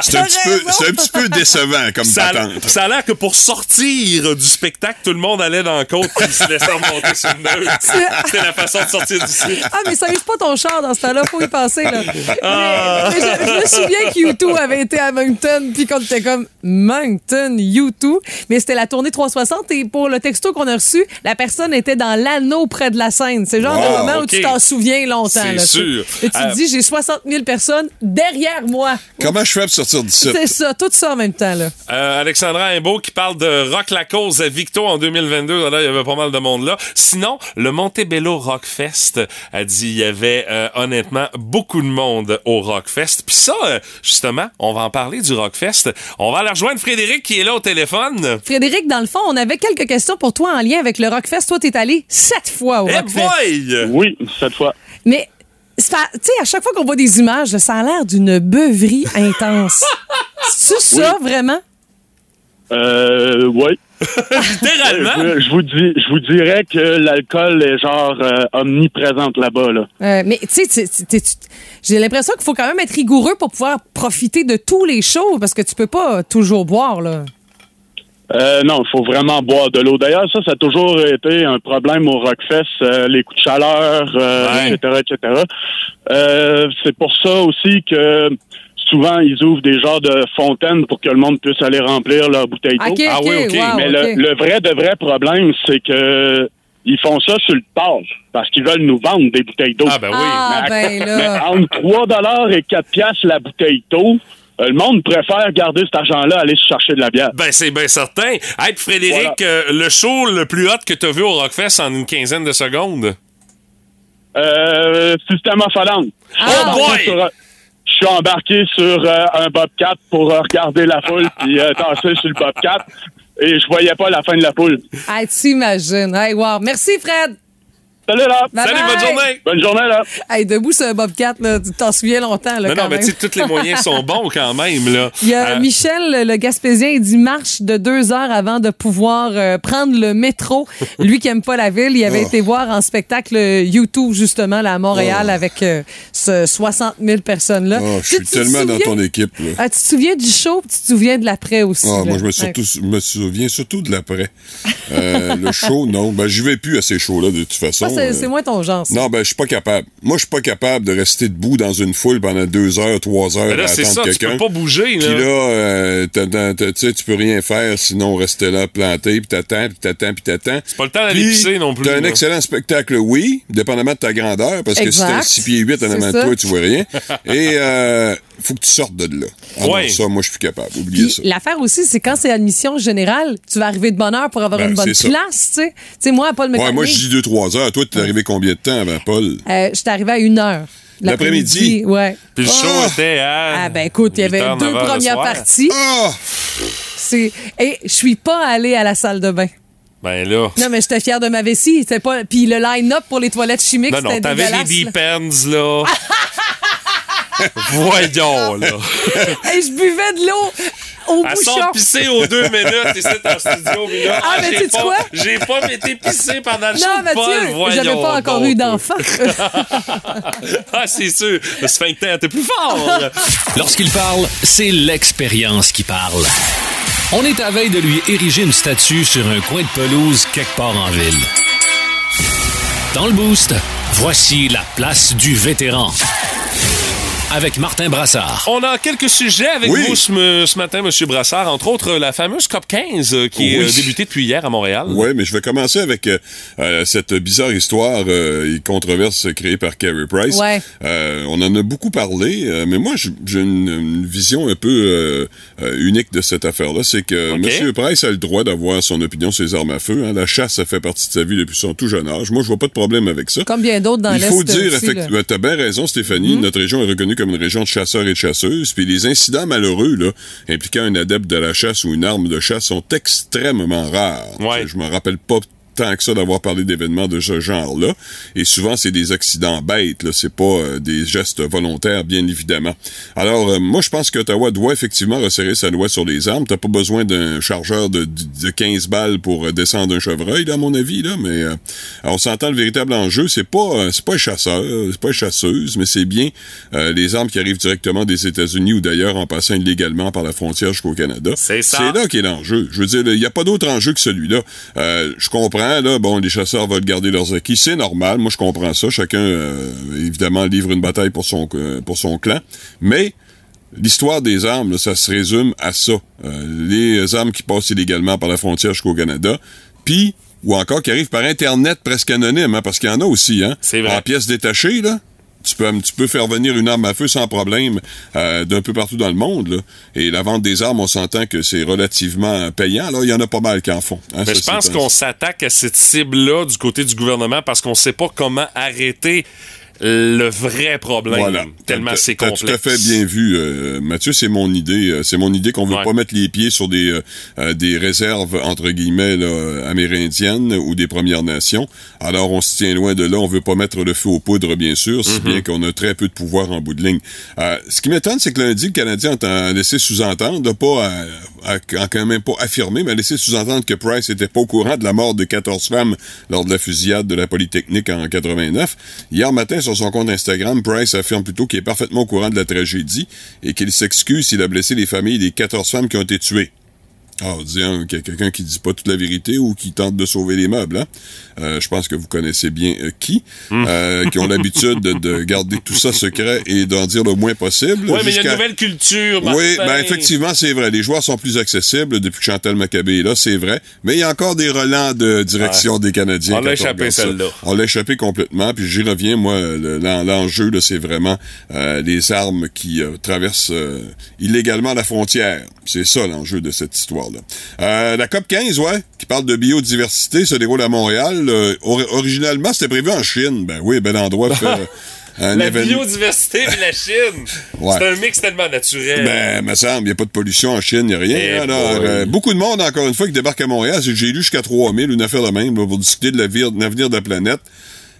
c'est un, petit peu, c'est un petit peu décevant comme Ça a, ça a l'air que pour sortir du spectacle, tout le monde allait dans la côte puis il se laissait remonter sur le. C'était la façon de sortir d'ici. Ah, mais ça use pas ton char dans ce temps-là, faut y passer, là. Ah. Mais, mais je, je me souviens que U2 avait été à Moncton, puis qu'on était comme Moncton, U2. Mais c'était la tournée 360, et pour le texto qu'on a reçu, la personne était dans l'anneau près de la scène. C'est le genre Wow, de moment où tu t'en souviens longtemps. C'est sûr. Et tu Euh, te dis, j'ai 60 000 personnes derrière moi. Comment je fais pour sortir d'ici? C'est ça, tout ça en même temps, là. Euh, Alexandra Imbeau qui parle de Rock la cause à Victo en 2022. Là, il y avait pas mal de monde là. Sinon, le Montebello Rock Fest a dit il y avait euh, honnêtement beaucoup de monde au Rock Rockfest. Puis ça, euh, justement, on va en parler du Rockfest. On va aller rejoindre Frédéric qui est là au téléphone. Frédéric, dans le fond, on avait quelques questions pour toi en lien avec le Rockfest. Toi, t'es allé sept fois au Eh Rockfest. boy! Oui, cette fois. Mais, tu sais, à chaque fois qu'on voit des images, ça a l'air d'une beuverie intense. C'est ça, vraiment? Euh, oui. Littéralement. Je, je vous dis, je vous dirais que l'alcool est genre euh, omniprésente là-bas. Là. Euh, mais tu sais, j'ai l'impression qu'il faut quand même être rigoureux pour pouvoir profiter de tous les shows parce que tu peux pas toujours boire, là. Euh, non, il faut vraiment boire de l'eau. D'ailleurs, ça, ça a toujours été un problème au Rockfest, euh, les coups de chaleur, euh, Ouais. etc., etc. Euh, c'est pour ça aussi que souvent, ils ouvrent des genres de fontaines pour que le monde puisse aller remplir leur bouteille d'eau. Ah oui, OK. wow, Mais le, le vrai de vrai problème, c'est que ils font ça sur le port parce qu'ils veulent nous vendre des bouteilles d'eau. Ah ben oui. Ah, ben Mais là. entre 3 dollars et 4 piastres la bouteille d'eau, euh, le monde préfère garder cet argent-là aller se chercher de la bière. Ben, c'est bien certain. Hey, Frédéric, Voilà. euh, le show le plus hot que t'as vu au Rockfest en une quinzaine de secondes? Euh, Système of Down. Ah, suis embarqué boy! sur, euh, Je suis embarqué sur euh, un Bobcat pour euh, regarder la foule puis euh, danser sur le Bobcat et je voyais pas la fin de la poule. Hey, t'imagines. Hey, wow. Merci, Fred. Salut là! Bye Salut, bye. bonne journée! Bonne journée là! Hey, debout sur un Bobcat, là, tu t'en souviens longtemps, là, Non, quand non, mais même. tu sais, tous les moyens sont bons quand même, là. Il y a Euh, Michel, le Gaspésien, il dit marche de deux heures avant de pouvoir euh, prendre le métro. Lui qui aime pas la ville, il avait Oh. été voir en spectacle YouTube, justement, là, à Montréal, Oh. avec euh, ce 60 000 personnes-là. Oh, je suis tellement dans ton équipe. Là. Ah, tu te souviens du show, puis tu te souviens de l'après aussi. Ah, moi, je me, Ouais. me souviens surtout de l'après. Euh, le show, non. Ben, j'y vais plus à ces shows-là, de toute façon. C'est Euh, c'est moins ton genre. ça. Non, ben, je suis pas capable. Moi, je suis pas capable de rester debout dans une foule pendant deux heures, trois heures Mais là, à c'est ça, tu peux pas bouger, Puis là. là, euh, t'as- tu sais, tu peux rien faire sinon rester là planté, puis t'attends, puis t'attends, puis t'attends. C'est pas le temps d'aller pisser non plus. T'as un là. excellent spectacle, oui, dépendamment de ta grandeur, parce que si t'as un Exact. 6 pieds 8 en avant de toi, tu vois rien. Et euh, faut que tu sortes de là. Ah non, Ouais. ça, moi, je suis plus capable. Oubliez Puis ça. l'affaire aussi, c'est quand c'est admission générale, tu vas arriver de bonne heure pour avoir Ben, une bonne place, tu sais. Tu sais, moi, à Paul Ouais, McCartney, moi, je dis 2-3 heures. Toi, t'es arrivé combien de temps avant Paul? euh, j'étais arrivé à une heure. L'après-midi? Ouais. Puis le show Ah! était à. Ah ben écoute, il y 8 avait deux 9 heures le premières parties. Ah! C'est et je suis pas allée à la salle de bain. Ben là. Non mais j'étais fière de ma vessie, c'était pas puis le line-up pour les toilettes chimiques Non, non, c'était t'avais les dégueulasse. deep ends, là. Voyons, là. Hey, je buvais de l'eau au Elle bouchon. sort pisser aux deux minutes ici en studio, mais là, Ah, mais sais-tu pas- quoi? J'ai pas été pissé pendant le show Non, Mathieu, j'avais pas encore donc. eu d'enfant. ah, c'est sûr. Le sphincter était plus fort. Lorsqu'il parle, c'est l'expérience qui parle. On est à veille de lui ériger une statue sur un coin de pelouse quelque part en ville. Dans le boost, voici la place du vétéran. Avec Martin Brassard. On a quelques sujets avec Oui. vous ce, ce matin, M. Brassard. Entre autres, la fameuse COP 15 euh, qui est Oui. euh, débutée depuis hier à Montréal. Oui, mais je vais commencer avec euh, cette bizarre histoire euh, et controverse créée par Carey Price. Ouais. Euh, on en a beaucoup parlé, euh, mais moi, j'ai une, une vision un peu unique de cette affaire-là. C'est que Ok. M. Price a le droit d'avoir son opinion sur les armes à feu. hein. La chasse, ça fait partie de sa vie depuis son tout jeune âge. Moi, je vois pas de problème avec ça. Comme bien d'autres dans Il l'Est faut dire, effectivement, t'as bien raison, Stéphanie. Notre région est reconnue comme une région de chasseurs et de chasseuses. Puis les incidents malheureux, là, impliquant un adepte de la chasse ou une arme de chasse sont extrêmement rares. Ouais. Je me rappelle pas tant que ça d'avoir parlé d'événements de ce genre-là. Et souvent, c'est des accidents bêtes, là. C'est pas euh, des gestes volontaires, bien évidemment. Alors, euh, moi, je pense qu'Ottawa doit effectivement resserrer sa loi sur les armes. T'as pas besoin d'un chargeur de, de 15 balles pour euh, descendre un chevreuil, là, à mon avis, là. Mais euh, on s'entend le véritable enjeu. C'est pas, euh, c'est pas un chasseur, c'est pas une chasseuse, mais c'est bien euh, les armes qui arrivent directement des États-Unis ou d'ailleurs en passant illégalement par la frontière jusqu'au Canada. C'est ça. C'est là qu'est l'enjeu. Je veux dire, il n'y a pas d'autre enjeu que celui-là. Euh, je comprends, là, bon, les chasseurs veulent garder leurs acquis. C'est normal. Moi, je comprends ça. Chacun, euh, évidemment, livre une bataille pour son, euh, pour son clan. Mais, l'histoire des armes, là, ça se résume à ça. Euh, les armes qui passent illégalement par la frontière jusqu'au Canada. Puis, ou encore qui arrivent par Internet presque anonyme, hein, parce qu'il y en a aussi, hein. C'est vrai. En pièces détachées, là. Tu peux, tu peux faire venir une arme à feu sans problème euh, d'un peu partout dans le monde. Là. Et la vente des armes, on s'entend que c'est relativement payant. Alors, il y en a pas mal qui en font. hein, Mais je pense qu'on s'attaque à cette cible-là du côté du gouvernement parce qu'on sait pas comment arrêter le vrai problème. Voilà. Tellement c'est complexe. tout à fait bien vu, euh, Mathieu. C'est mon idée. euh, C'est mon idée qu'on veut Ouais. pas mettre les pieds sur des euh, euh, des réserves entre guillemets là, amérindiennes ou des Premières Nations. Alors on se tient loin de là. On veut pas mettre le feu aux poudres, bien sûr, Mm-hmm. si bien qu'on a très peu de pouvoir en bout de ligne. Euh, ce qui m'étonne, c'est que lundi, le Canadien a laissé sous-entendre, là, pas à, quand même pas affirmé, mais a laissé sous-entendre que Price était pas au courant de la mort de 14 femmes lors de la fusillade de la Polytechnique en 89. Hier matin, sur son compte Instagram, Price affirme plutôt qu'il est parfaitement au courant de la tragédie et qu'il s'excuse s'il a blessé les familles des 14 femmes qui ont été tuées. Ah, disons qu'il y a quelqu'un qui dit pas toute la vérité ou qui tente de sauver les meubles. Hein? Euh, je pense que vous connaissez bien euh, qui, Hmm. euh, qui ont l'habitude de, de garder tout ça secret et d'en dire le moins possible. Ouais, mais il y a une nouvelle culture. oui, Martin. ben effectivement, c'est vrai. Les joueurs sont plus accessibles depuis que Chantal Maccabé est là, c'est vrai. Mais il y a encore des relents de direction des Canadiens. On l'a échappé, celle-là. On l'a échappé complètement. Puis j'y reviens, moi, le- l'en- l'enjeu, là, c'est vraiment euh, les armes qui euh, traversent euh, illégalement la frontière. C'est ça l'enjeu de cette Euh, la COP 15, ouais, qui parle de biodiversité, se déroule à Montréal. Euh, or- originalement, c'était prévu en Chine. Ben oui, bel endroit pour faire euh, un La événement. biodiversité de la Chine. Ouais. C'est un mix tellement naturel. Ben, me semble, il n'y a pas de pollution en Chine, il n'y a rien. Eh Alors, euh, beaucoup de monde, encore une fois, qui débarque à Montréal. J'ai lu jusqu'à 3000, une affaire de même, là, pour discuter de l'avenir de la planète.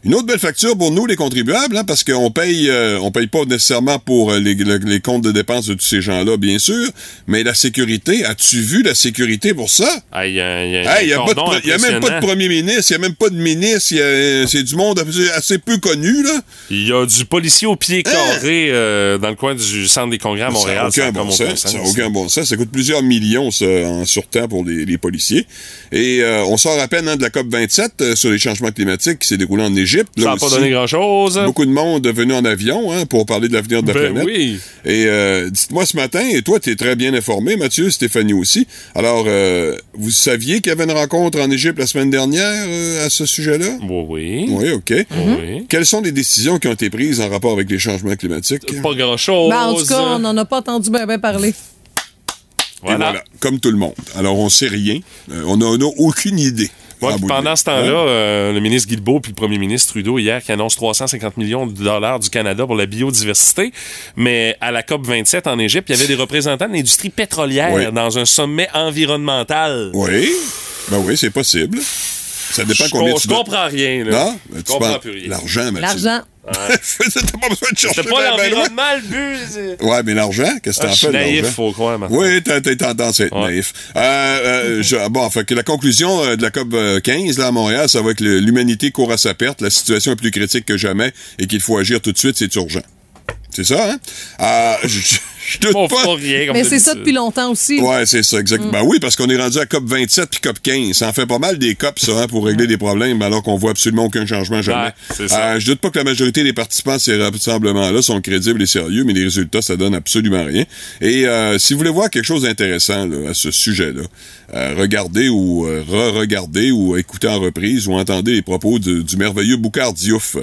Une autre belle facture pour nous, les contribuables, hein, parce qu'on paye, euh, on paye pas nécessairement pour euh, les, le- les comptes de dépenses de tous ces gens-là, bien sûr, mais la sécurité, as-tu vu la sécurité pour ça? Ah, il a, a Hey, un n'y a, y a même pas de premier ministre, il n'y a même pas de ministre, a, euh, c'est du monde assez, peu connu, là. Il y a du policier au pied carré euh, dans le coin du centre des congrès à Montréal. Hein? Ça n'a aucun, bon sens. Ça aucun bon sens. Ça coûte plusieurs millions ça, en surtemps pour les, les policiers. Et euh, on sort à peine hein, de la COP 27 euh, sur les changements climatiques qui s'est déroulé en Égypte. Ça n'a pas donné grand-chose. Beaucoup de monde est venu en avion hein, pour parler de l'avenir de la Ben planète. oui. Et euh, dites-moi ce matin, et toi, tu es très bien informé, Mathieu, Stéphanie aussi. Alors, euh, vous saviez qu'il y avait une rencontre en Égypte la semaine dernière euh, à ce sujet-là? Oui, oui. Oui, OK. Oui. Quelles sont les décisions qui ont été prises en rapport avec les changements climatiques? Pas grand-chose. Ben, en tout cas, on n'en a pas entendu bien ben parler. Et voilà, comme tout le monde. Alors, on sait rien. Euh, on n'a on a aucune idée. Pendant ce temps-là, euh, le ministre Guilbeault puis le premier ministre Trudeau hier qui annonce 350 millions de dollars du Canada pour la biodiversité, mais à la COP 27 en Égypte, il y avait des représentants de l'industrie pétrolière Oui. dans un sommet environnemental. Oui. Ben oui, c'est possible. Ça dépend Je combien com- tu je comprends rien. Là. Non? Je Ben, tu comprends plus rien. L'argent, Mathieu. L'argent. T'as pas besoin de chercher. C'était pas ben, ben l'environnement le but. Ouais, mais l'argent, qu'est-ce que Ah, t'en fais naïf, faut croire, Martin. Oui, t'as t'as tendance à être Ouais. naïf. Euh, euh, je- bon, fait que la conclusion euh, de la COP euh, 15 là, à Montréal, ça va être que l'humanité court à sa perte, la situation est plus critique que jamais et qu'il faut agir tout de suite, c'est urgent. C'est ça, hein? Euh, je, je- doute Bon, pas. rien, comme Mais c'est ça depuis longtemps aussi. Ouais, c'est ça, exactement. Ben oui, parce qu'on est rendu à COP 27 puis COP 15. Ça en fait pas mal des COP, ça, hein, pour régler des problèmes, alors qu'on voit absolument aucun changement jamais. Ouais. Euh, je doute pas que la majorité des participants à ces rassemblements-là sont crédibles et sérieux, mais les résultats, ça donne absolument rien. Et euh, si vous voulez voir quelque chose d'intéressant à ce sujet-là, euh, regardez ou euh, re-regardez ou écoutez en reprise ou entendez les propos de- du merveilleux Boucard Diouf,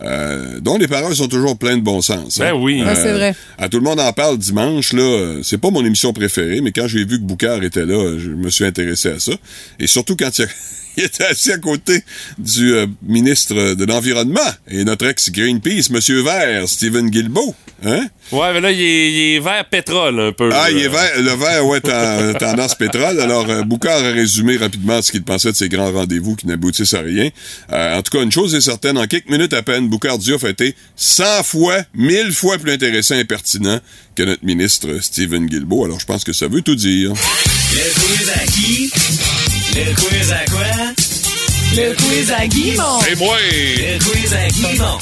euh, dont les paroles sont toujours pleines de bon sens. hein. Ben oui. Ouais, c'est vrai. À tout le monde en parle dimanche, là. euh, C'est pas mon émission préférée, mais quand j'ai vu que Boucard était là, euh, je me suis intéressé à ça. Et surtout quand il, a- il était assis à côté du euh, ministre de l'Environnement et notre ex-Greenpeace, Monsieur Vert, Stephen Guilbeault. Hein? Ouais, mais là, il est, il est vert pétrole un peu. Ah, là. il est vert, le vert, ouais, ten- tendance pétrole. Alors, euh, Boucard a résumé rapidement ce qu'il pensait de ces grands rendez-vous qui n'aboutissent à rien. Euh, en tout cas, une chose est certaine, en quelques minutes à peine, Boucard Diouf a été 100 fois, 1000 fois plus intéressant et pertinent que notre ministre Stephen Guilbeault. Alors, je pense que ça veut tout dire. Le? Le quiz à quoi? Le quiz à Guimond. Et moi! Le quiz à Guimond.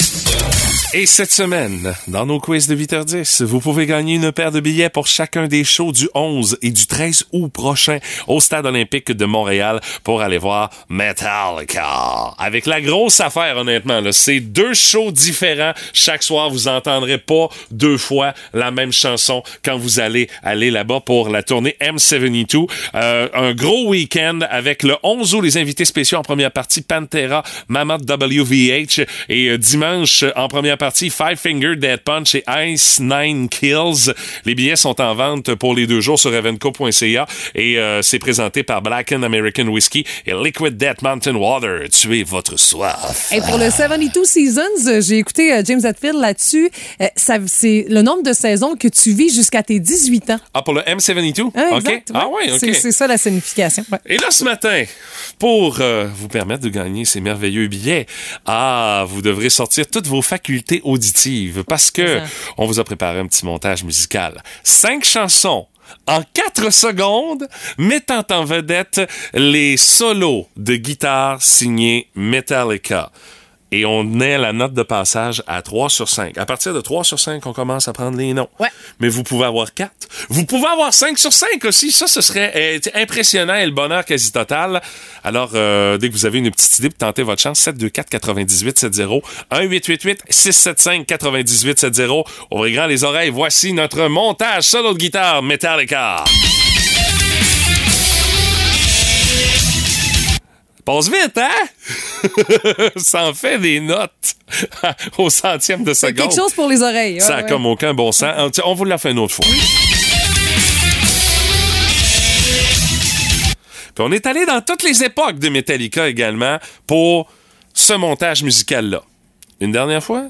Et cette semaine, dans nos quiz de 8h10, vous pouvez gagner une paire de billets pour chacun des shows du 11 et du 13 août prochain au Stade olympique de Montréal pour aller voir Metallica. Avec la grosse affaire, honnêtement, c'est deux shows différents. Chaque soir, vous entendrez pas deux fois la même chanson quand vous allez aller là-bas pour la tournée M72. Euh, un gros week-end avec le 11 août, les invités spéciaux en première partie, Pantera, Mammoth WVH et euh, dimanche, Rush en première partie, Five Finger Dead Punch et Ice Nine Kills. Les billets sont en vente pour les deux jours sur evenco.ca et euh, c'est présenté par Black and American Whiskey et Liquid Death Mountain Water. Tuez votre soif. Et pour le 72 Seasons, j'ai écouté euh, James Hetfield là-dessus. Euh, c'est le nombre de saisons que tu vis jusqu'à tes 18 ans. Ah, pour le M72? Ah, OK. exact, Ah ouais. OK. C'est- ça la signification. Ouais. Et là, ce matin, pour euh, vous permettre de gagner ces merveilleux billets, ah, vous devrez sortir vos facultés auditives parce que on vous a préparé un petit montage musical. Cinq chansons en quatre secondes, mettant en vedette les solos de guitare signés Metallica. Et on est à la note de passage à 3 sur 5. À partir de 3 sur 5, on commence à prendre les noms. Ouais. Mais vous pouvez avoir 4. Vous pouvez avoir 5 sur 5 aussi. Ça, ce serait euh, impressionnant et le bonheur quasi total. Alors, euh, dès que vous avez une petite idée pour tenter votre chance, 724 98 70 1 888 675 98 70 Ouvrez grand les oreilles. Voici notre montage solo de guitare Metallica. Passe vite, hein? Ça en fait des notes au centième de seconde. quelque chose pour les oreilles. Ça ouais, a ouais. comme aucun bon sens. On vous l'a fait une autre fois. Puis on est allé dans toutes les époques de Metallica également pour ce montage musical-là. Une dernière fois?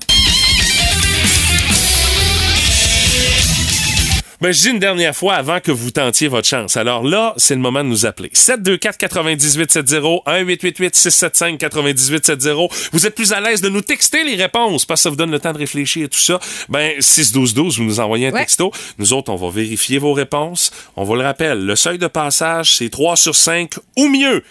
Ben, je dis une dernière fois avant que vous tentiez votre chance. Alors là, c'est le moment de nous appeler. 724-9870, 1-888-675-9870. Vous êtes plus à l'aise de nous texter les réponses parce que ça vous donne le temps de réfléchir et tout ça. Ben, 61212, vous nous envoyez un Ouais. texto. Nous autres, on va vérifier vos réponses. On vous le rappelle, le seuil de passage, c'est 3 sur 5 ou mieux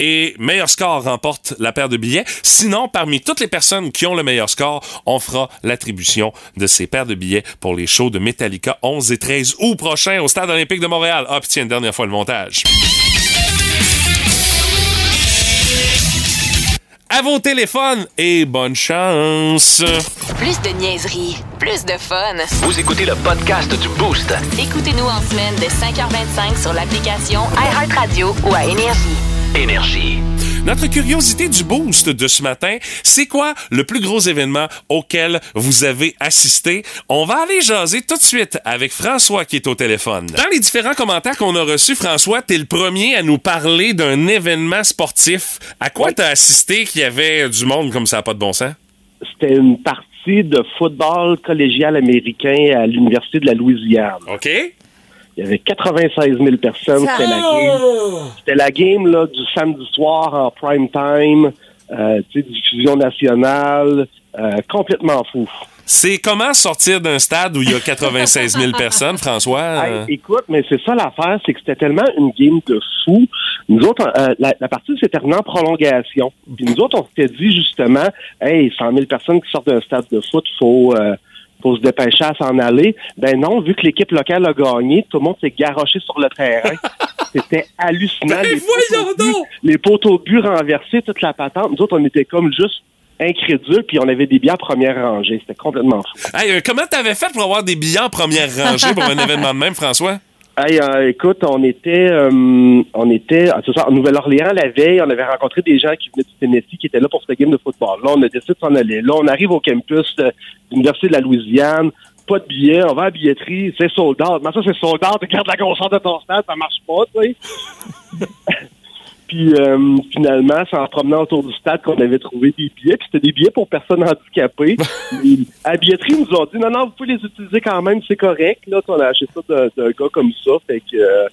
et meilleur score remporte la paire de billets. Sinon, parmi toutes les personnes qui ont le meilleur score, on fera l'attribution de ces paires de billets pour les shows de Metallica 11 et 13 août prochain au Stade olympique de Montréal. Ah, puis tiens, une dernière fois le montage. À vos téléphones et bonne chance. Plus de niaiserie, plus de fun. Vous écoutez le podcast du Boost. Écoutez-nous en semaine de 5h25 sur l'application iHeartRadio ou à Énergie. Énergie. Notre curiosité du boost de ce matin, c'est quoi le plus gros événement auquel vous avez assisté? On va aller jaser tout de suite avec François qui est au téléphone. Dans les différents commentaires qu'on a reçus, François, t'es le premier à nous parler d'un événement sportif. À quoi t'as assisté qu'il y avait du monde comme ça, pas de bon sens? C'était une partie de football collégial américain à l'Université de la Louisiane. OK? Il y avait 96 000 personnes. C'était la game, c'était la game là, du samedi soir en prime time, euh, tu sais, diffusion nationale, euh, complètement fou. C'est comment sortir d'un stade où il y a 96 000 personnes, François? Hey, écoute, mais c'est ça l'affaire, c'est que c'était tellement une game de fou. Nous autres, euh, la, la partie s'est terminée en prolongation. Puis nous autres, on s'était dit justement, hey, 100 000 personnes qui sortent d'un stade de foot, faut euh, faut se dépêcher à s'en aller. Ben non, vu que l'équipe locale a gagné, tout le monde s'est garoché sur le terrain. C'était hallucinant. Ben les, voyons poteaux but- les poteaux de but renversés, toute la patente. Nous autres, on était comme juste incrédules, puis on avait des biens première rangée. C'était complètement fou. Hey, euh, comment t'avais fait pour avoir des billets en première rangée pour un événement de même, François? Hey, euh, écoute, on était, euh, on était, ça, en Nouvelle-Orléans la veille, on avait rencontré des gens qui venaient du Tennessee, qui étaient là pour cette game de football. Là, on a décidé de s'en aller. Là, on arrive au campus de l'Université de la Louisiane, pas de billets, on va à la billetterie, c'est sold out. Mais ça, c'est sold out, regarde la grosseur de ton stade, ça marche pas, tu sais. Puis euh, finalement, c'est en promenant autour du stade qu'on avait trouvé des billets. Puis c'était des billets pour personnes handicapées. À la billetterie, ils nous ont dit non, non, vous pouvez les utiliser quand même, c'est correct. Là, on a acheté ça d'un d'un gars comme ça. Fait que euh,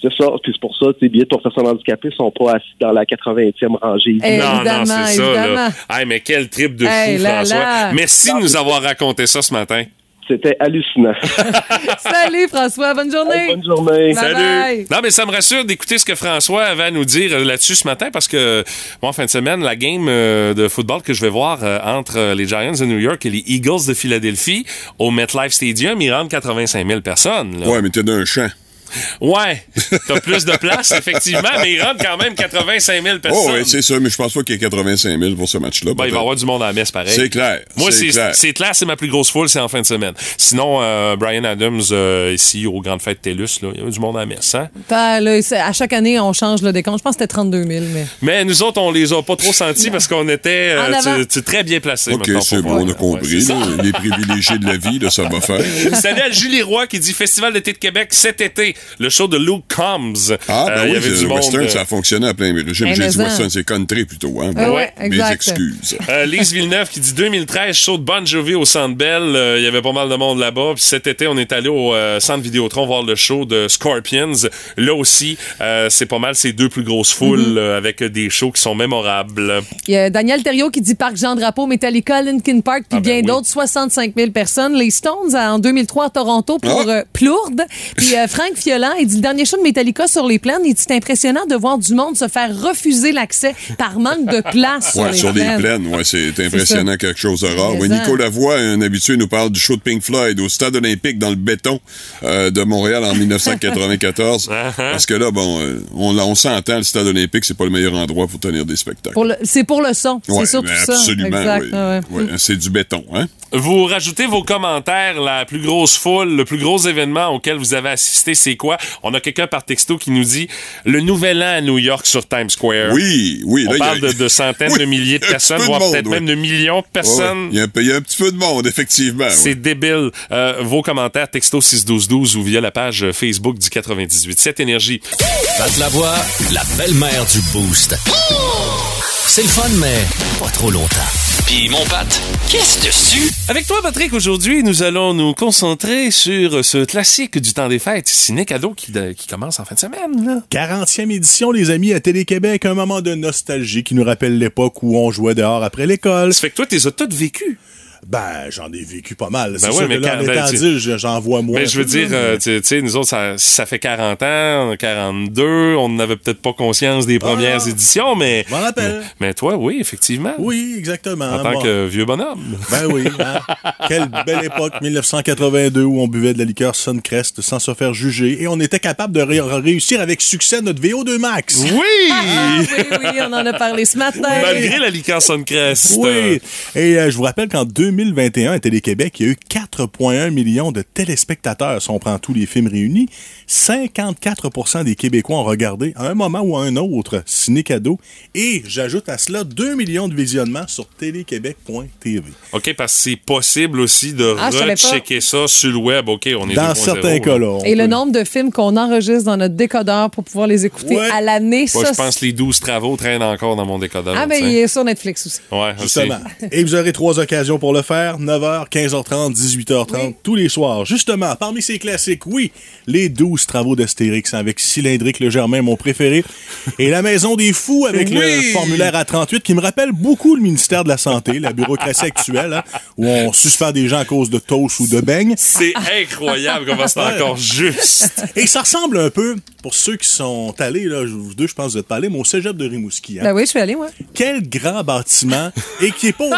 c'est ça. Puis c'est pour ça, ces billets pour personnes handicapées sont pas assis dans la 80e rangée. Eh, non, non, c'est ça. Là. Hey, mais quel trip de fou, Hey, là, François. là. Merci de nous avoir raconté ça ce matin. C'était hallucinant. Salut François, bonne journée. Bonne journée. Bye bye. Non, mais ça me rassure d'écouter ce que François avait à nous dire euh, là-dessus ce matin parce que, bon, en fin de semaine, la game euh, de football que je vais voir euh, entre les Giants de New York et les Eagles de Philadelphie au MetLife Stadium, il rentre 85 000 personnes. là. Ouais, mais t'es d'un champ. Ouais, t'as plus de place, effectivement, mais il rentre quand même 85 000 personnes. Oh, oui, c'est ça, mais je pense pas qu'il y ait 85 000 pour ce match-là. Ben, il va y avoir du monde à la messe, pareil. C'est clair. Moi, c'est c'est clair. c'est c'est ma plus grosse foule, c'est en fin de semaine. Sinon, euh, Brian Adams, euh, ici, aux Grandes Fêtes TELUS, là, il y avait du monde à la messe, hein? T'as, là, c'est- à chaque année, on change le décompte. Je pense que c'était 32 000, mais. Mais nous autres, on les a pas trop sentis parce qu'on était euh, tu- tu- très bien placés. OK, c'est bon, on a compris. Ouais, c'est là. ça. les privilégiés de la vie, là, ça va faire. Salut à Julie Roy qui dit Festival d'été de Québec cet été. Le show de Luke Combs. Ah, ben Euh, il y oui, avait c'est- du le monde. western, euh, ça a fonctionné à plein régime. Eh, J'ai mais dit western, c'est country plutôt. Hein? Ah Bon, ouais, Mes exact. excuses. Euh, Lise Villeneuve qui dit 2013, show de Bon Jovi au Centre Bell. Euh, Il y avait pas mal de monde là-bas. Puis cet été, on est allé au euh, Centre Vidéotron voir le show de Scorpions. Là aussi, euh, c'est pas mal ces deux plus grosses foules Mm-hmm. euh, avec des shows qui sont mémorables. Il y a Daniel Thériault qui dit Parc Jean Drapeau, Metallica, Linkin Park, puis Ah ben bien oui. d'autres, 65 000 personnes. Les Stones en 2003 à Toronto pour Ah. euh, Plourde. Puis euh, Franck Fiolan, il dit le dernier show de Metallica sur les plaines, il dit c'est impressionnant de voir du monde se faire refuser l'accès par manque de place sur Ouais, les sur les plaines. plaines, ouais, c'est impressionnant, quelque chose de rare. Ouais. Nico Lavoie, un habitué, nous parle du show de Pink Floyd au Stade olympique dans le béton euh, de Montréal en 1994. Parce que là, bon, euh, on, on s'entend, le Stade olympique, c'est pas le meilleur endroit pour tenir des spectacles. C'est pour le son, Ouais, c'est surtout ça. Absolument, Exact, oui. ouais. Ouais, c'est du béton, hein? Vous rajoutez vos commentaires, la plus grosse foule, le plus gros événement auquel vous avez assisté, c'est quoi? On a quelqu'un par texto qui nous dit le nouvel an à New York sur Times Square. Oui, oui. On là, il y a- parle de, de centaines Oui, de milliers de personnes, voire peut-être oui. même de millions de Ouais, personnes. ouais. Il, y a un, peu- il y a un petit peu de monde, effectivement. C'est ouais. débile. Euh, vos commentaires, texto 61212 ou via la page Facebook du 98. Cette énergie. Pat la voix, la belle-mère du Boost. C'est le fun, mais pas trop longtemps. Puis mon Pat, qu'est-ce dessus? Avec toi, Patrick, aujourd'hui, nous allons nous concentrer sur ce classique du temps des fêtes, Ciné Cadeau, qui, qui commence en fin de semaine. Là. 40e édition, les amis, à Télé-Québec, un moment de nostalgie qui nous rappelle l'époque où on jouait dehors après l'école. Ça fait que toi, t'es as toutes vécues. Ben, j'en ai vécu pas mal. C'est ouais, sûr mais que là, quand- en ben, étant dit, j'en vois moins. Mais je veux dire, euh, mais- tu sais, nous autres, ça, ça fait 40 ans, on a 42, on n'avait peut-être pas conscience des premières Ah, éditions, mais... m'en rappelle. Mais, mais toi, oui, effectivement. Oui, exactement. En tant Bon. que vieux bonhomme. Ben oui. hein. Quelle belle époque, 1982, où on buvait de la liqueur Suncrest sans se faire juger et on était capable de ré- réussir avec succès notre VO2 Max. Oui! Ah, oui, oui, on en a parlé ce matin. Malgré la liqueur Suncrest. Oui. Et euh, je vous rappelle qu'en 2021, à Télé-Québec, il y a eu 4,1 millions de téléspectateurs, si on prend tous les films réunis. 54% des Québécois ont regardé à un moment ou à un autre Ciné Cadeau. Et j'ajoute à cela 2 millions de visionnements sur téléquébec.tv. OK, parce que c'est possible aussi de Ah, rechecker ça sur le web. OK, on est Dans 2.0, certains cas, là. Et le nombre de films qu'on enregistre dans notre décodeur pour pouvoir les écouter Ouais. à l'année, Moi, ça. je pense que les 12 travaux traînent encore dans mon décodeur. Ah, ben, tu sais. il est sur Netflix aussi. Ouais, aussi. Justement. Et vous aurez trois occasions pour le faire. 9h, 15h30, 18h30, tous les soirs. Justement, parmi ces classiques, oui, les 12 travaux d'Astérix avec Cylindrique le Germain, mon préféré. Et la Maison des Fous avec le formulaire A38 qui me rappelle beaucoup le ministère de la Santé, la bureaucratie actuelle, hein, où on suspend des gens à cause de toast ou de beignes. C'est incroyable comment c'est encore juste. Et ça ressemble un peu, pour ceux qui sont allés, là, vous deux, je pense que vous êtes pas allés, mais au cégep de Rimouski. hein. Ben oui, je suis allée, moi. Quel grand bâtiment et qui est pas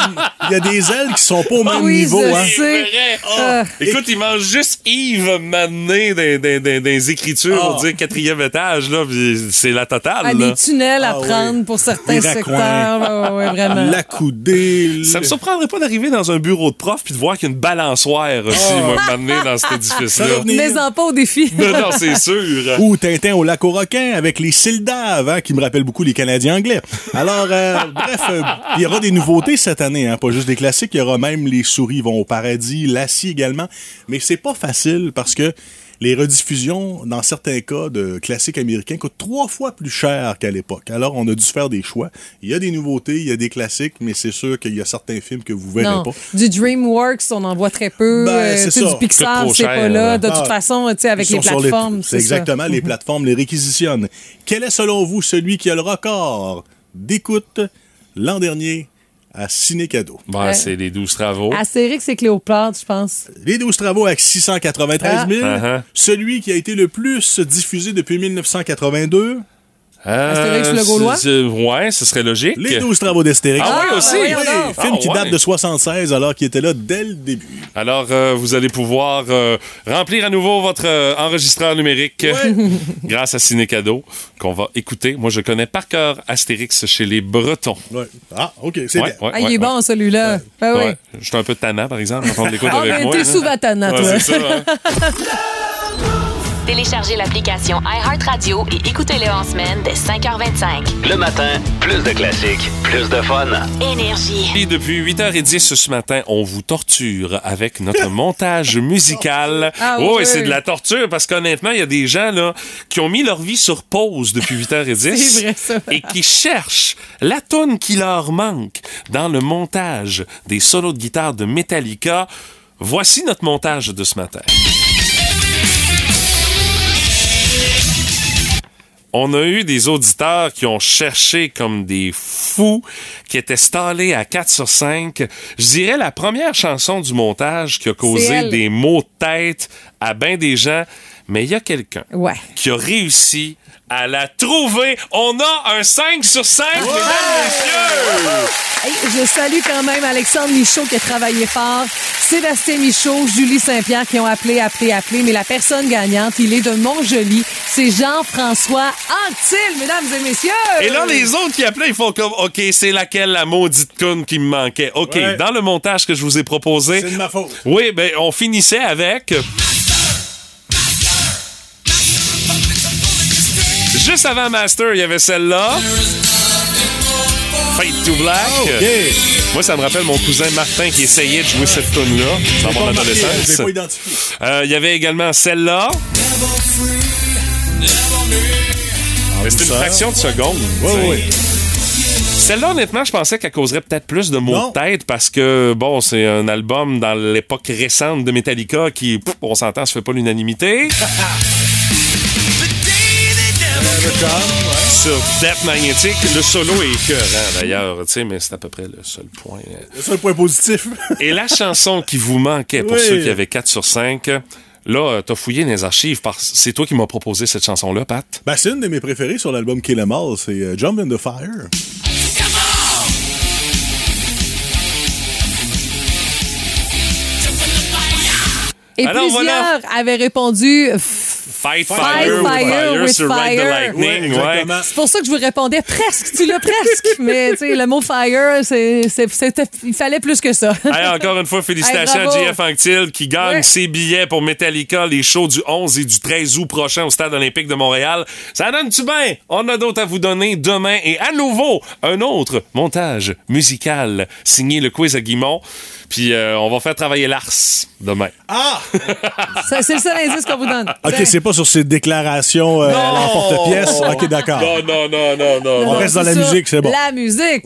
il y a des ailes qui sont pas au même oui, niveau je hein. sais. Vrai. Ah. Écoute, il mange juste Yves Mané dans, dans- dans- dans les écritures Ah. pour dire quatrième étage, là, puis c'est la totale. Ah, là. des tunnels à Ah oui. prendre pour certains Des secteurs. Ouais, ouais, vraiment. La coudée. Ça me surprendrait pas d'arriver dans un bureau de prof puis de voir qu'il y a une balançoire aussi, Ah. moi, m'amener dans cet édifice-là. Mais en pas au défi. Non, non, c'est sûr. Ou Tintin au lac aux requins avec les Sildaves, hein, qui me rappellent beaucoup les Canadiens anglais. Alors, euh, bref, euh, il y aura des nouveautés cette année, hein, pas juste des classiques. Il y aura même les souris vont au paradis, Lassie également. Mais c'est pas facile parce que les rediffusions, dans certains cas de classiques américains, coûtent trois fois plus cher qu'à l'époque. Alors, on a dû faire des choix. Il y a des nouveautés, il y a des classiques, mais c'est sûr qu'il y a certains films que vous verrez Non. pas. Du DreamWorks, on en voit très peu. Ben, Euh, ça. du Pixar, c'est pas là. De toute Ah. façon, avec les plateformes. C'est ça. exactement, les plateformes les réquisitionnent. Quel est selon vous celui qui a le record d'écoute l'an dernier? À Ciné Cadeau? Bon, c'est les 12 travaux. Astérix et Cléopâtre, je pense. Les 12 travaux avec 693 000. Ah. Uh-huh. Celui qui a été le plus diffusé depuis 1982. Astérix le Gaulois? c'est- Ouais, ce serait logique. Les 12 travaux d'Astérix. Ah oui, Ah, aussi. ben voyons donc. Film Ah, qui ouais. date de 76 alors qu'il était là dès le début. Alors, euh, vous allez pouvoir euh, remplir à nouveau votre euh, enregistreur numérique grâce à Ciné Cadeau qu'on va écouter. Moi, je connais par cœur Astérix chez les Bretons. Ouais. Ah, OK, c'est Ouais, bien. ouais, Ah, il ouais, est bon, celui-là. Ah, oui. Ouais. Je suis un peu tannant, par exemple, quand on l'écoute Ah, avec ben, moi. t'es hein. souvent tannant, Ouais, toi. c'est ça, hein. Téléchargez l'application iHeartRadio et écoutez-le en semaine dès 5h25. Le matin, plus de classiques, plus de fun. Énergie. Et depuis 8h10 ce matin, on vous torture avec notre montage musical. Ah oh, oui. et c'est de la torture parce qu'honnêtement, il y a des gens là qui ont mis leur vie sur pause depuis 8h10 C'est vrai, ça. et qui cherchent la tonne qui leur manque dans le montage des solos de guitare de Metallica. Voici notre montage de ce matin. On a eu des auditeurs qui ont cherché comme des fous, qui étaient stallés à 4 sur 5. Je dirais la première chanson du montage qui a causé des maux de tête à bien des gens. Mais il y a quelqu'un Ouais. qui a réussi à la trouver. On a un 5 sur 5, mesdames, messieurs! Hey, je salue quand même Alexandre Michaud qui a travaillé fort, Sébastien Michaud, Julie Saint-Pierre qui ont appelé, appelé, appelé. Mais la personne gagnante, il est de Montjoli. C'est Jean-François Anctil, mesdames et messieurs. Et là, les autres qui appelaient, ils font comme, OK, c'est laquelle la maudite conne qui me manquait? OK, Ouais. dans le montage que je vous ai proposé. C'est de ma faute. Oui, ben, on finissait avec. Juste avant Master, il y avait celle-là. Fade to Black. OK. Moi, ça me rappelle mon cousin Martin qui essayait de jouer cette tune-là dans mon adolescence. Euh, Il y avait également celle-là. C'est une fraction de seconde. Oui, oui. Celle-là, honnêtement, je pensais qu'elle causerait peut-être plus de mots Non. de tête parce que, bon, c'est un album dans l'époque récente de Metallica qui, pff, on s'entend, se fait pas l'unanimité. Sur Death Magnetic, le solo est écœurant d'ailleurs, tu sais, mais c'est à peu près le seul point. Ça le point positif. Et la chanson qui vous manquait pour Oui. ceux qui avaient 4 sur 5, là, euh, t'as fouillé dans les archives parce c'est toi qui m'as proposé cette chanson-là, Pat? Ben, c'est une de mes préférées sur l'album Kill 'Em All, c'est euh, Jump in the Fire. Et Alors, plusieurs voilà. avaient répondu Fight Fight Fire, with Fire Fire, with sur Ride the Fire. Lightning. Ouais. C'est pour ça que je vous répondais presque. Tu l'as presque. Mais tu sais, le mot fire, c'est, c'est- c'était- il fallait plus que ça. Encore une fois, félicitations Hey, à JF Anctil qui gagne Ouais. ses billets pour Metallica, les shows du 11 et du 13 août prochain au Stade olympique de Montréal. Ça donne-tu bien? On a d'autres à vous donner demain et à nouveau, un autre montage musical signé le quiz à Guimont. Puis euh, on va faire travailler Lars demain. Ah! Ça, c'est le seul indice qu'on vous donne. OK, c'est pas sur ces déclarations euh, à l'emporte-pièce. OK, d'accord. Non, non, non, non, non. On non. reste dans la musique, c'est bon. La musique.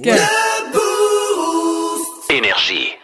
Énergie.